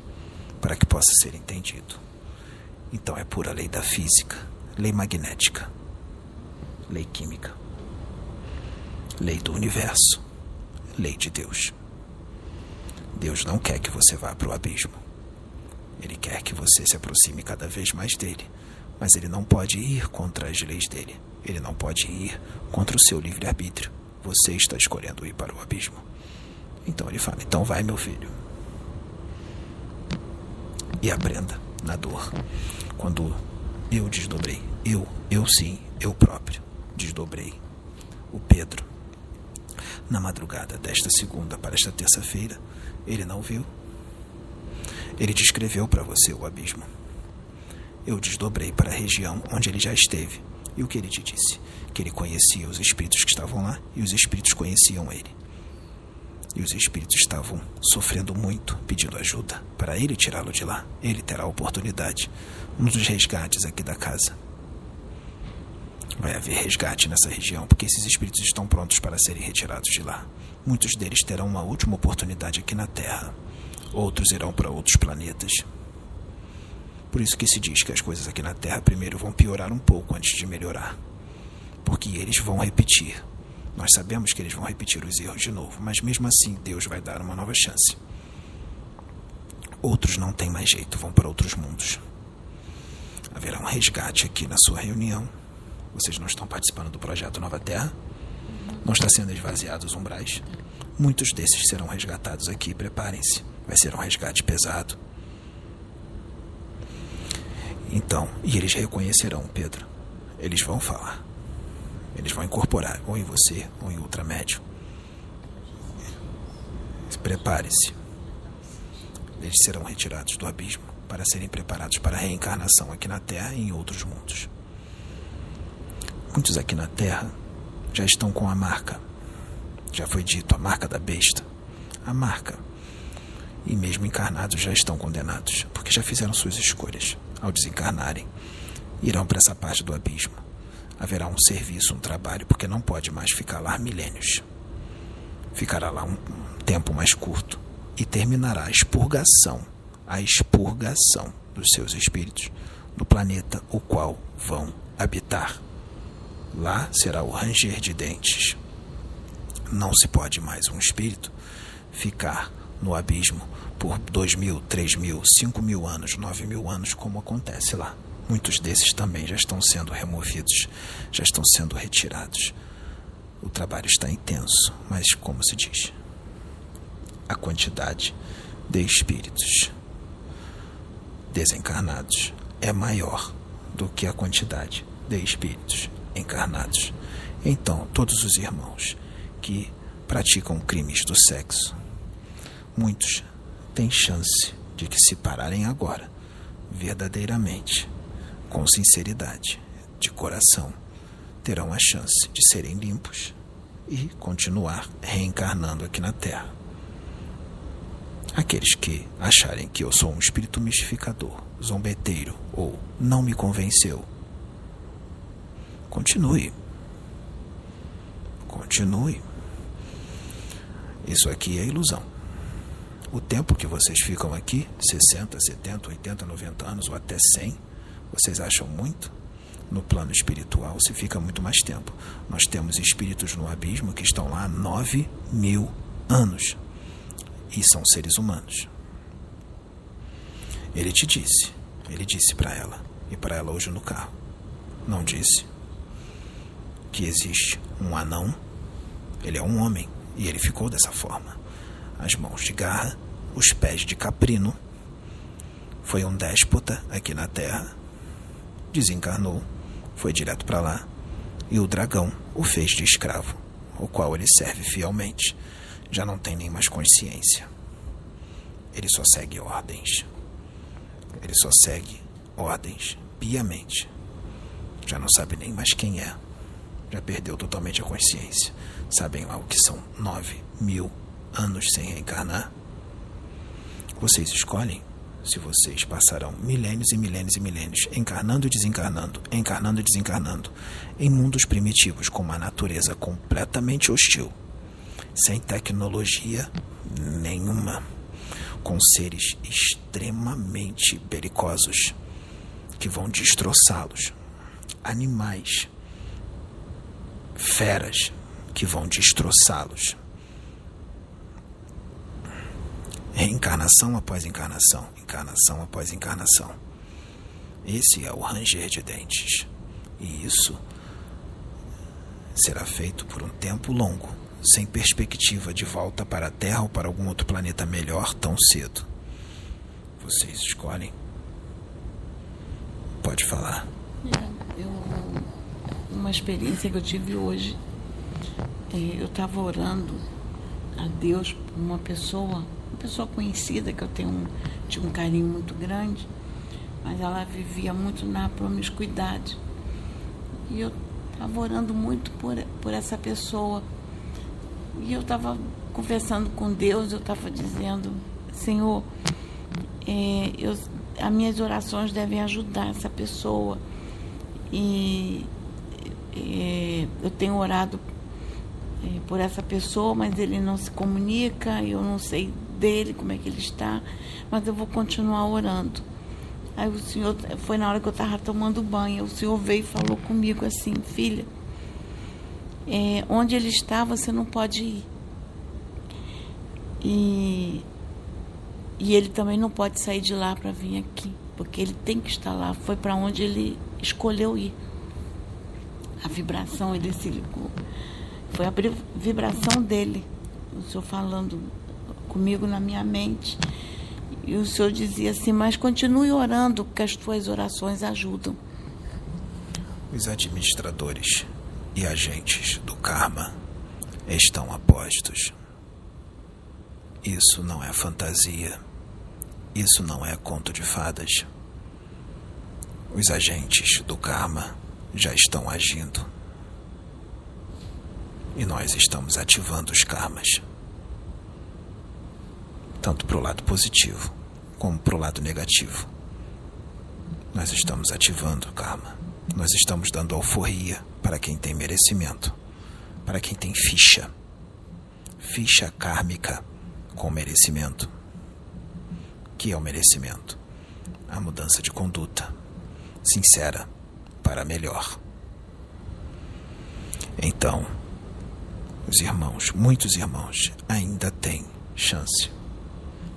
para que possa ser entendido. Então é pura lei da física, lei magnética, lei química, lei do universo, lei de Deus. Deus não quer que você vá para o abismo. Ele quer que você se aproxime cada vez mais dele, mas ele não pode ir contra as leis dele. Ele não pode ir contra o seu livre-arbítrio. Você está escolhendo ir para o abismo. Então ele fala: então vai, meu filho. E aprenda na dor. Quando eu desdobrei, eu, eu sim, eu próprio, desdobrei o Pedro. Na madrugada desta segunda para esta terça-feira, ele não viu. Ele descreveu para você o abismo. Eu desdobrei para a região onde ele já esteve. E o que ele te disse? Que ele conhecia os espíritos que estavam lá e os espíritos conheciam ele. E os espíritos estavam sofrendo muito, pedindo ajuda para ele tirá-lo de lá. Ele terá a oportunidade. Um dos resgates aqui da casa. Vai haver resgate nessa região, porque esses espíritos estão prontos para serem retirados de lá. Muitos deles terão uma última oportunidade aqui na Terra. Outros irão para outros planetas. Por isso que se diz que as coisas aqui na Terra primeiro vão piorar um pouco antes de melhorar. Porque eles vão repetir. Nós sabemos que eles vão repetir os erros de novo, mas mesmo assim Deus vai dar uma nova chance. Outros não têm mais jeito, vão para outros mundos. Haverá um resgate aqui na sua reunião. Vocês não estão participando do projeto Nova Terra? Não está sendo esvaziados os umbrais? Muitos desses serão resgatados aqui, preparem-se. Vai ser um resgate pesado. Então, e eles reconhecerão, Pedro. Eles vão falar. Eles vão incorporar ou em você ou em ultramédio. Prepare-se. Eles serão retirados do abismo para serem preparados para a reencarnação aqui na Terra e em outros mundos. Muitos aqui na Terra já estão com a marca. Já foi dito, a marca da besta. A marca. E mesmo encarnados já estão condenados, porque já fizeram suas escolhas ao desencarnarem, irão para essa parte do abismo. Haverá um serviço, um trabalho, porque não pode mais ficar lá milênios. Ficará lá um tempo mais curto e terminará a expurgação, a expurgação dos seus espíritos no planeta o qual vão habitar. Lá será o ranger de dentes. Não se pode mais um espírito ficar no abismo por dois mil, três mil, cinco mil anos, nove mil anos, como acontece lá. Muitos desses também já estão sendo removidos, já estão sendo retirados. O trabalho está intenso, mas como se diz, a quantidade de espíritos desencarnados é maior do que a quantidade de espíritos encarnados. Então, todos os irmãos que praticam crimes do sexo, muitos têm chance de que se pararem agora, verdadeiramente, com sinceridade, de coração, terão a chance de serem limpos e continuar reencarnando aqui na Terra. Aqueles que acharem que eu sou um espírito mistificador, zombeteiro ou não me convenceu, continue. Continue. Isso aqui é ilusão. O tempo que vocês ficam aqui, 60, 70, 80, 90 anos ou até 100, vocês acham muito? No plano espiritual se fica muito mais tempo. Nós temos espíritos no abismo que estão lá há 9 mil anos e são seres humanos. Ele te disse, ele disse para ela e para ela hoje no carro. Não disse que existe um anão, ele é um homem e ele ficou dessa forma. As mãos de garra, os pés de caprino. Foi um déspota aqui na terra. Desencarnou, foi direto para lá e o dragão o fez de escravo, o qual ele serve fielmente já não tem nem mais consciência. Ele só segue ordens. Ele só segue ordens piamente. Já não sabe nem mais quem é. Já perdeu totalmente a consciência. Sabem lá o que são nove mil anos sem reencarnar? Vocês escolhem se vocês passarão milênios e milênios e milênios encarnando e desencarnando, encarnando e desencarnando, em mundos primitivos com uma natureza completamente hostil sem tecnologia nenhuma, com seres extremamente belicosos que vão destroçá-los, animais, feras que vão destroçá-los. Reencarnação após encarnação, encarnação após encarnação. Esse é o ranger de dentes. E isso será feito por um tempo longo sem perspectiva de volta para a Terra ou para algum outro planeta melhor tão cedo. Vocês escolhem. Pode falar. É, eu, uma experiência que eu tive hoje. É, eu estava orando a Deus por uma pessoa, uma pessoa conhecida que eu tenho um, tinha um carinho muito grande, mas ela vivia muito na promiscuidade. E eu estava orando muito por, por essa pessoa e eu estava conversando com Deus, eu estava dizendo, Senhor, é, eu, as minhas orações devem ajudar essa pessoa. E é, eu tenho orado é, por essa pessoa, mas ele não se comunica, eu não sei dele, como é que ele está, mas eu vou continuar orando. Aí o senhor, foi na hora que eu estava tomando banho, o senhor veio e falou comigo assim, filha, é, onde ele está, você não pode ir. E, e ele também não pode sair de lá para vir aqui, porque ele tem que estar lá. Foi para onde ele escolheu ir. A vibração, ele se ligou. Foi a vibração dele, o senhor falando comigo na minha mente. E o senhor dizia assim: Mas continue orando, porque as tuas orações ajudam. Os administradores e agentes do karma estão apostos. Isso não é fantasia. Isso não é conto de fadas. Os agentes do karma já estão agindo. E nós estamos ativando os karmas. Tanto para o lado positivo como para o lado negativo. Nós estamos ativando o karma. Nós estamos dando alforria para quem tem merecimento, para quem tem ficha, ficha kármica com merecimento. Que é o merecimento? A mudança de conduta, sincera, para melhor. Então, os irmãos, muitos irmãos, ainda têm chance.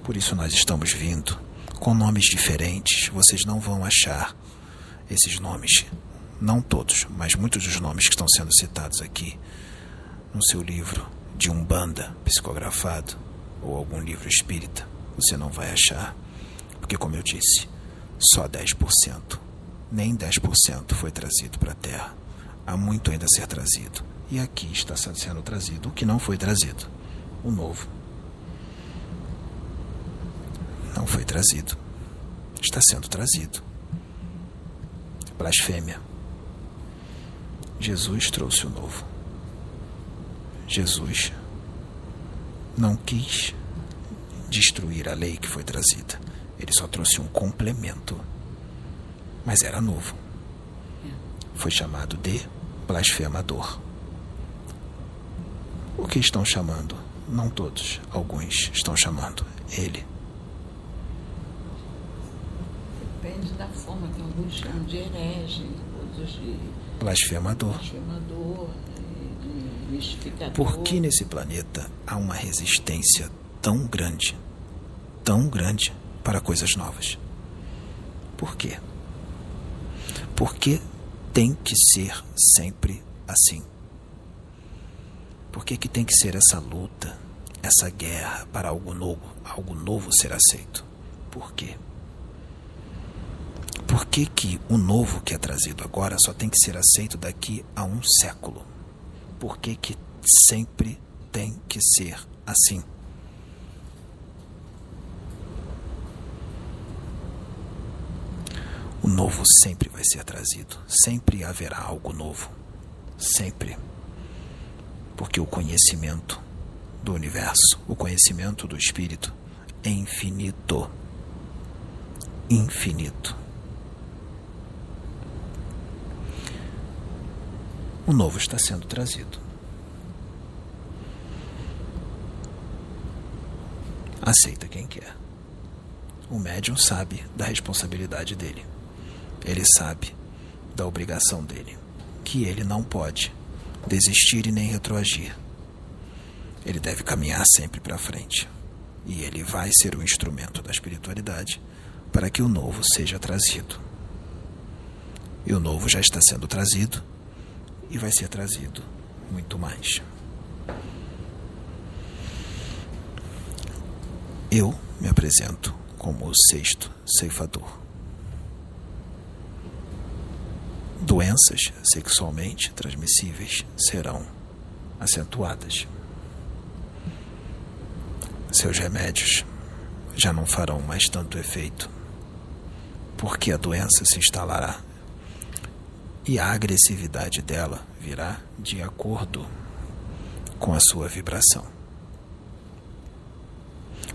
Por isso nós estamos vindo com nomes diferentes. Vocês não vão achar esses nomes não todos, mas muitos dos nomes que estão sendo citados aqui no seu livro de Umbanda psicografado ou algum livro espírita, você não vai achar, porque, como eu disse, só 10%, nem 10% foi trazido para a Terra. Há muito ainda a ser trazido. E aqui está sendo trazido o que não foi trazido o novo. Não foi trazido. Está sendo trazido blasfêmia. Jesus trouxe o novo. Jesus não quis destruir a lei que foi trazida. Ele só trouxe um complemento. Mas era novo. Foi chamado de blasfemador. O que estão chamando? Não todos, alguns estão chamando ele. Depende da forma que alguns chamam de herege, outros de Blasfemador. blasfemador, de mistificador. Por que nesse planeta há uma resistência tão grande, tão grande para coisas novas? Por quê? Por que tem que ser sempre assim? Por que, que tem que ser essa luta, essa guerra para algo novo, algo novo ser aceito? Por quê? Por que, que o novo que é trazido agora só tem que ser aceito daqui a um século? Por que, que sempre tem que ser assim? O novo sempre vai ser trazido, sempre haverá algo novo, sempre. Porque o conhecimento do universo, o conhecimento do espírito é infinito. Infinito. O novo está sendo trazido. Aceita quem quer. O médium sabe da responsabilidade dele. Ele sabe da obrigação dele, que ele não pode desistir e nem retroagir. Ele deve caminhar sempre para frente. E ele vai ser o instrumento da espiritualidade para que o novo seja trazido. E o novo já está sendo trazido e vai ser trazido muito mais. Eu me apresento como o sexto ceifador. Doenças sexualmente transmissíveis serão acentuadas. Seus remédios já não farão mais tanto efeito, porque a doença se instalará e a agressividade dela virá de acordo com a sua vibração,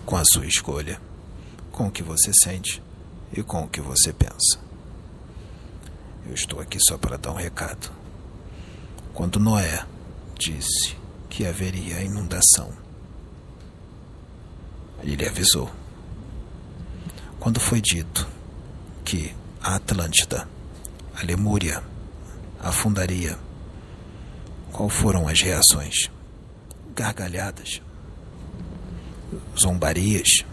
com a sua escolha, com o que você sente e com o que você pensa. Eu estou aqui só para dar um recado. Quando Noé disse que haveria inundação, ele avisou. Quando foi dito que a Atlântida, a Lemúria, afundaria, qual foram as reações? Gargalhadas, zombarias,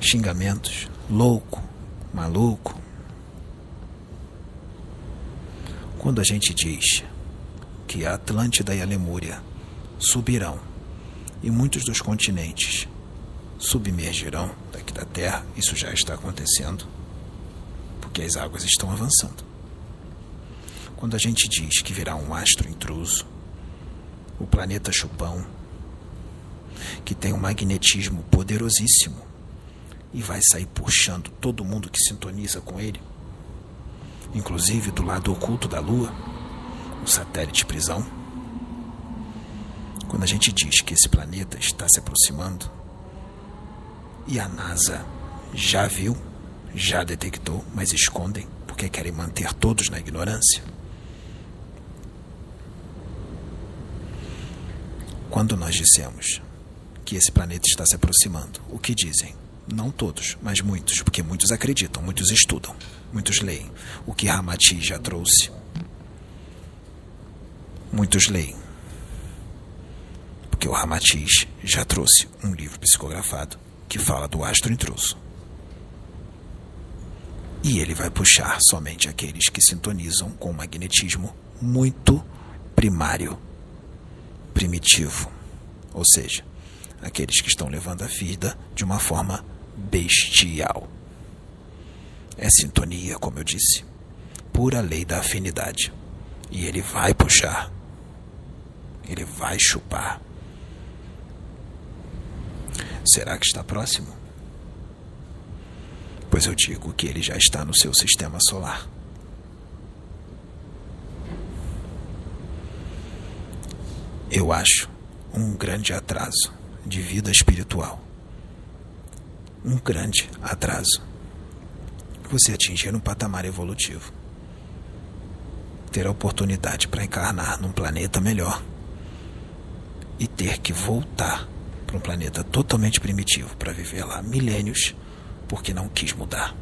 xingamentos, louco, maluco. Quando a gente diz que a Atlântida e a Lemúria subirão e muitos dos continentes submergirão daqui da Terra, isso já está acontecendo, porque as águas estão avançando. Quando a gente diz que virá um astro intruso, o planeta Chupão, que tem um magnetismo poderosíssimo e vai sair puxando todo mundo que sintoniza com ele, inclusive do lado oculto da Lua, o satélite prisão. Quando a gente diz que esse planeta está se aproximando e a NASA já viu, já detectou, mas escondem porque querem manter todos na ignorância. Quando nós dissemos que esse planeta está se aproximando, o que dizem? Não todos, mas muitos, porque muitos acreditam, muitos estudam, muitos leem. O que Ramati já trouxe. Muitos leem. Porque o Ramatiz já trouxe um livro psicografado que fala do astro intruso. E ele vai puxar somente aqueles que sintonizam com o magnetismo muito primário, primitivo. Ou seja, aqueles que estão levando a vida de uma forma bestial. É sintonia, como eu disse, pura lei da afinidade. E ele vai puxar, ele vai chupar. Será que está próximo? Pois eu digo que ele já está no seu sistema solar. Eu acho um grande atraso de vida espiritual. Um grande atraso. Você atingir um patamar evolutivo. Ter a oportunidade para encarnar num planeta melhor. E ter que voltar para um planeta totalmente primitivo para viver lá milênios porque não quis mudar.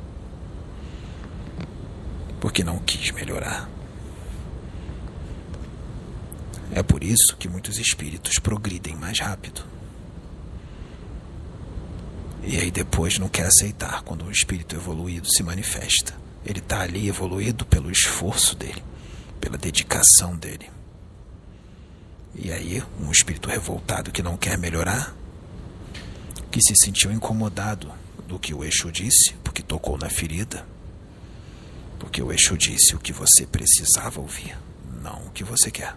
Porque não quis melhorar. É por isso que muitos espíritos progridem mais rápido. E aí depois não quer aceitar quando um espírito evoluído se manifesta. Ele está ali evoluído pelo esforço dele, pela dedicação dele. E aí, um espírito revoltado que não quer melhorar, que se sentiu incomodado do que o Exu disse, porque tocou na ferida, porque o Exu disse o que você precisava ouvir, não o que você quer.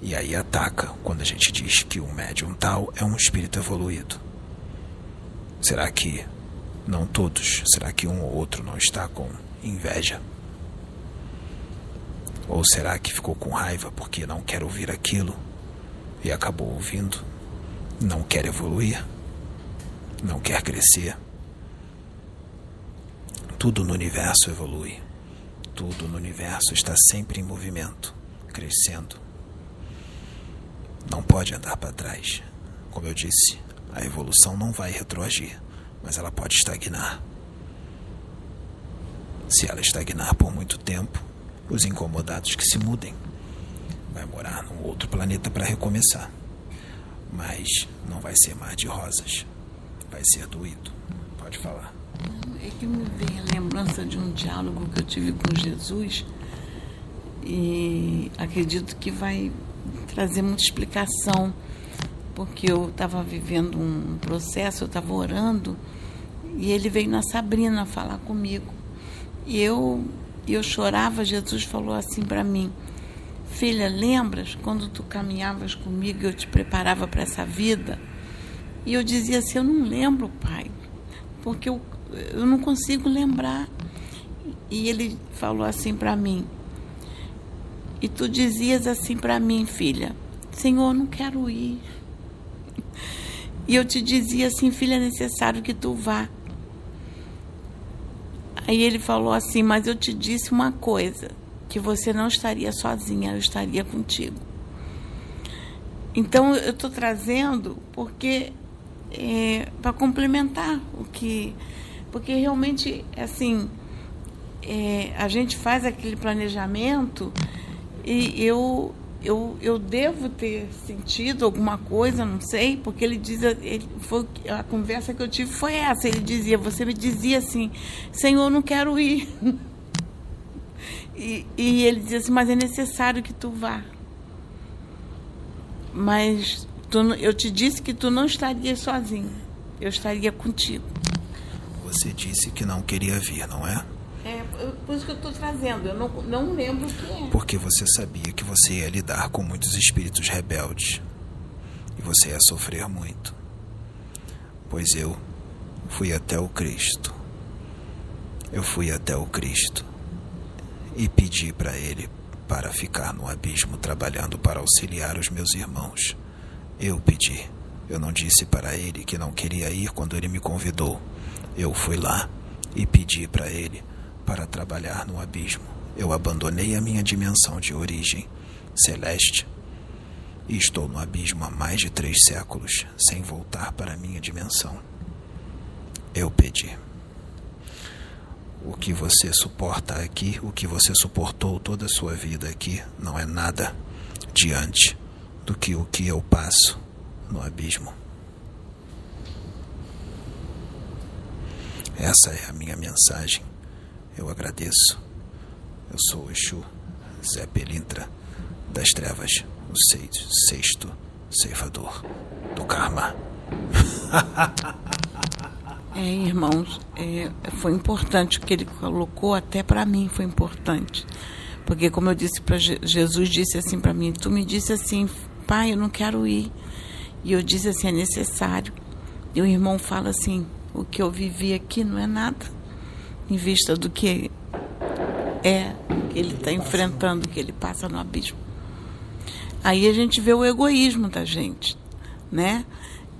E aí ataca quando a gente diz que um médium tal é um espírito evoluído. Será que não todos? Será que um ou outro não está com inveja? Ou será que ficou com raiva porque não quer ouvir aquilo e acabou ouvindo? Não quer evoluir? Não quer crescer? Tudo no universo evolui. Tudo no universo está sempre em movimento, crescendo não pode andar para trás. Como eu disse, a evolução não vai retroagir, mas ela pode estagnar. Se ela estagnar por muito tempo, os incomodados que se mudem. Vai morar num outro planeta para recomeçar. Mas não vai ser mar de rosas. Vai ser doído. Pode falar. É que me vem a lembrança de um diálogo que eu tive com Jesus e acredito que vai trazer muita explicação, porque eu estava vivendo um processo, eu estava orando, e ele veio na Sabrina falar comigo. E eu, eu chorava, Jesus falou assim para mim, filha, lembras quando tu caminhavas comigo, eu te preparava para essa vida? E eu dizia assim, eu não lembro, pai, porque eu, eu não consigo lembrar. E ele falou assim para mim, e tu dizias assim para mim, filha: Senhor, não quero ir. E eu te dizia assim, filha, é necessário que tu vá. Aí ele falou assim: Mas eu te disse uma coisa, que você não estaria sozinha, eu estaria contigo. Então eu estou trazendo porque é, para complementar o que, porque realmente assim é, a gente faz aquele planejamento e eu, eu, eu devo ter sentido alguma coisa, não sei, porque ele diz, ele, foi, a conversa que eu tive foi essa. Ele dizia, você me dizia assim, Senhor, não quero ir. E, e ele dizia assim, mas é necessário que tu vá. Mas tu, eu te disse que tu não estaria sozinho, eu estaria contigo. Você disse que não queria vir, não é? É, por isso que eu estou trazendo. Eu não, não lembro o que é. Porque você sabia que você ia lidar com muitos espíritos rebeldes. E você ia sofrer muito. Pois eu fui até o Cristo. Eu fui até o Cristo e pedi para ele para ficar no abismo trabalhando para auxiliar os meus irmãos. Eu pedi. Eu não disse para ele que não queria ir quando ele me convidou. Eu fui lá e pedi para ele para trabalhar no abismo. Eu abandonei a minha dimensão de origem celeste e estou no abismo há mais de três séculos sem voltar para a minha dimensão. Eu pedi. O que você suporta aqui, o que você suportou toda a sua vida aqui, não é nada diante do que o que eu passo no abismo. Essa é a minha mensagem eu agradeço. Eu sou o Exu, Zé Pelintra, das trevas, o sexto ceifador do karma. É, irmãos, é, foi importante o que ele colocou, até para mim foi importante. Porque, como eu disse para Jesus, disse assim para mim: Tu me disse assim, pai, eu não quero ir. E eu disse assim: é necessário. E o irmão fala assim: o que eu vivi aqui não é nada em vista do que é que ele está enfrentando, que ele passa no abismo. Aí a gente vê o egoísmo da gente, né?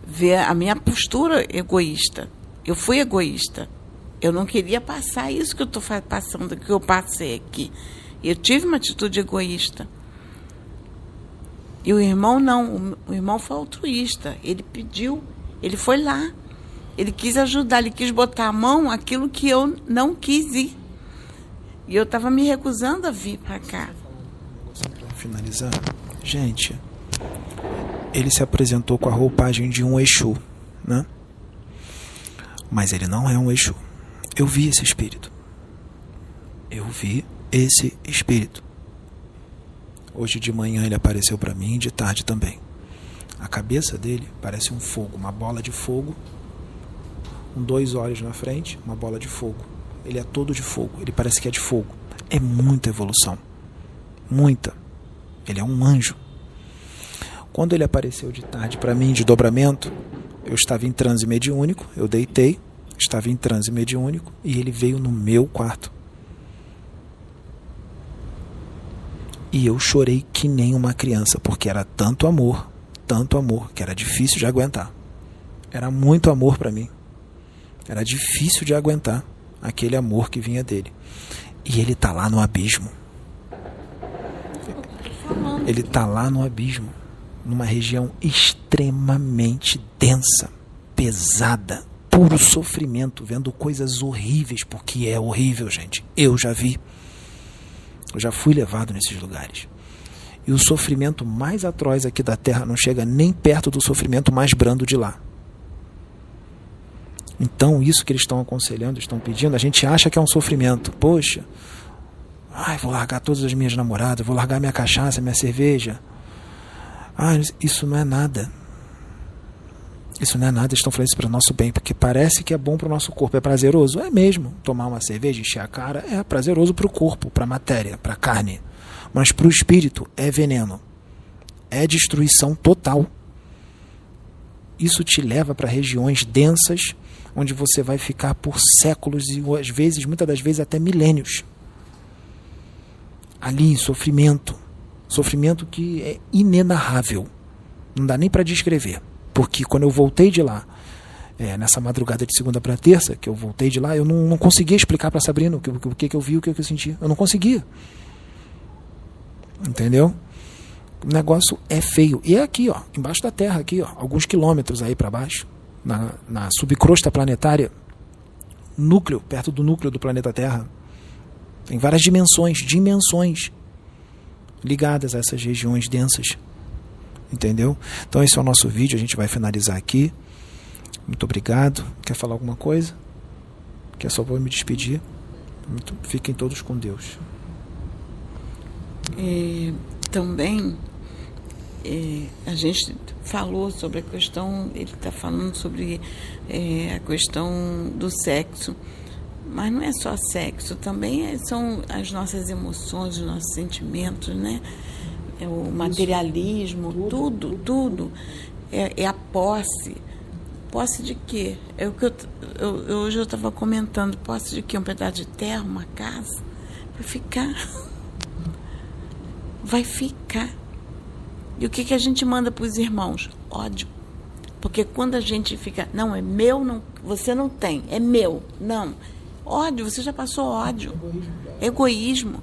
Vê a minha postura egoísta. Eu fui egoísta. Eu não queria passar isso que eu estou passando, que eu passei aqui. Eu tive uma atitude egoísta. E o irmão não, o irmão foi altruísta. Ele pediu, ele foi lá. Ele quis ajudar, ele quis botar a mão aquilo que eu não quis ir. E eu estava me recusando a vir para cá. Finalizar, gente, ele se apresentou com a roupagem de um Exu, né? Mas ele não é um Exu. Eu vi esse espírito. Eu vi esse espírito. Hoje de manhã ele apareceu para mim, de tarde também. A cabeça dele parece um fogo, uma bola de fogo, com dois olhos na frente, uma bola de fogo. Ele é todo de fogo, ele parece que é de fogo. É muita evolução. Muita. Ele é um anjo. Quando ele apareceu de tarde para mim, de dobramento, eu estava em transe mediúnico, eu deitei, estava em transe mediúnico e ele veio no meu quarto. E eu chorei que nem uma criança, porque era tanto amor, tanto amor, que era difícil de aguentar. Era muito amor para mim. Era difícil de aguentar aquele amor que vinha dele. E ele tá lá no abismo. Ele tá lá no abismo, numa região extremamente densa, pesada, puro sofrimento, vendo coisas horríveis, porque é horrível, gente. Eu já vi. Eu já fui levado nesses lugares. E o sofrimento mais atroz aqui da terra não chega nem perto do sofrimento mais brando de lá. Então, isso que eles estão aconselhando, estão pedindo, a gente acha que é um sofrimento. Poxa, ai, vou largar todas as minhas namoradas, vou largar minha cachaça, minha cerveja. Ah, isso não é nada. Isso não é nada, estão falando isso para o nosso bem, porque parece que é bom para o nosso corpo, é prazeroso. É mesmo. Tomar uma cerveja, encher a cara, é prazeroso para o corpo, para a matéria, para a carne. Mas para o espírito é veneno. É destruição total. Isso te leva para regiões densas, onde você vai ficar por séculos e às vezes, muitas das vezes, até milênios. Ali, sofrimento. Sofrimento que é inenarrável. Não dá nem para descrever. Porque quando eu voltei de lá, é, nessa madrugada de segunda para terça, que eu voltei de lá, eu não, não conseguia explicar para Sabrina o que, o que, eu vi, o que, que eu senti. Eu não conseguia. Entendeu? O negócio é feio. E é aqui, ó, embaixo da Terra, aqui, ó, alguns quilômetros aí para baixo, na, na subcrosta planetária, núcleo, perto do núcleo do planeta Terra. Tem várias dimensões, dimensões ligadas a essas regiões densas. Entendeu? Então esse é o nosso vídeo, a gente vai finalizar aqui. Muito obrigado. Quer falar alguma coisa? Quer só vou me despedir? Muito, fiquem todos com Deus. É, também é, a gente falou sobre a questão, ele está falando sobre é, a questão do sexo, mas não é só sexo, também é, são as nossas emoções, os nossos sentimentos, né? é o materialismo, tudo, tudo, tudo. É, é, a posse. Posse de quê? É o que eu, eu, eu hoje eu estava comentando, posse de quê? Um pedaço de terra, uma casa? Vai ficar. Vai ficar. E o que, que a gente manda para os irmãos? Ódio. Porque quando a gente fica, não, é meu, não, você não tem, é meu. Não. Ódio, você já passou ódio. Egoísmo.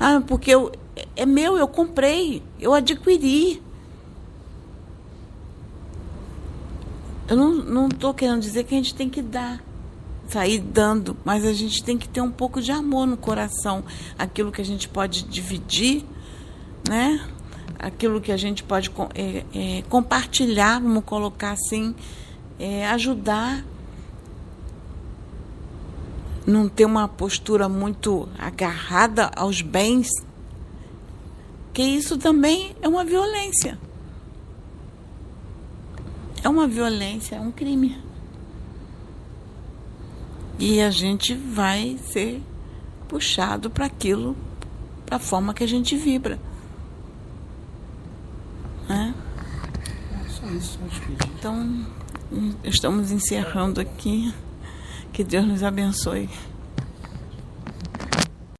Ah, porque eu, é meu, eu comprei, eu adquiri. Eu não estou querendo dizer que a gente tem que dar, sair dando, mas a gente tem que ter um pouco de amor no coração. Aquilo que a gente pode dividir, né? Aquilo que a gente pode é, é, compartilhar, vamos colocar assim, é, ajudar não ter uma postura muito agarrada aos bens, que isso também é uma violência. É uma violência, é um crime. E a gente vai ser puxado para aquilo, para a forma que a gente vibra. Né? É isso aí. isso, vamos pedir. Então, estamos encerrando aqui. Que Deus nos abençoe.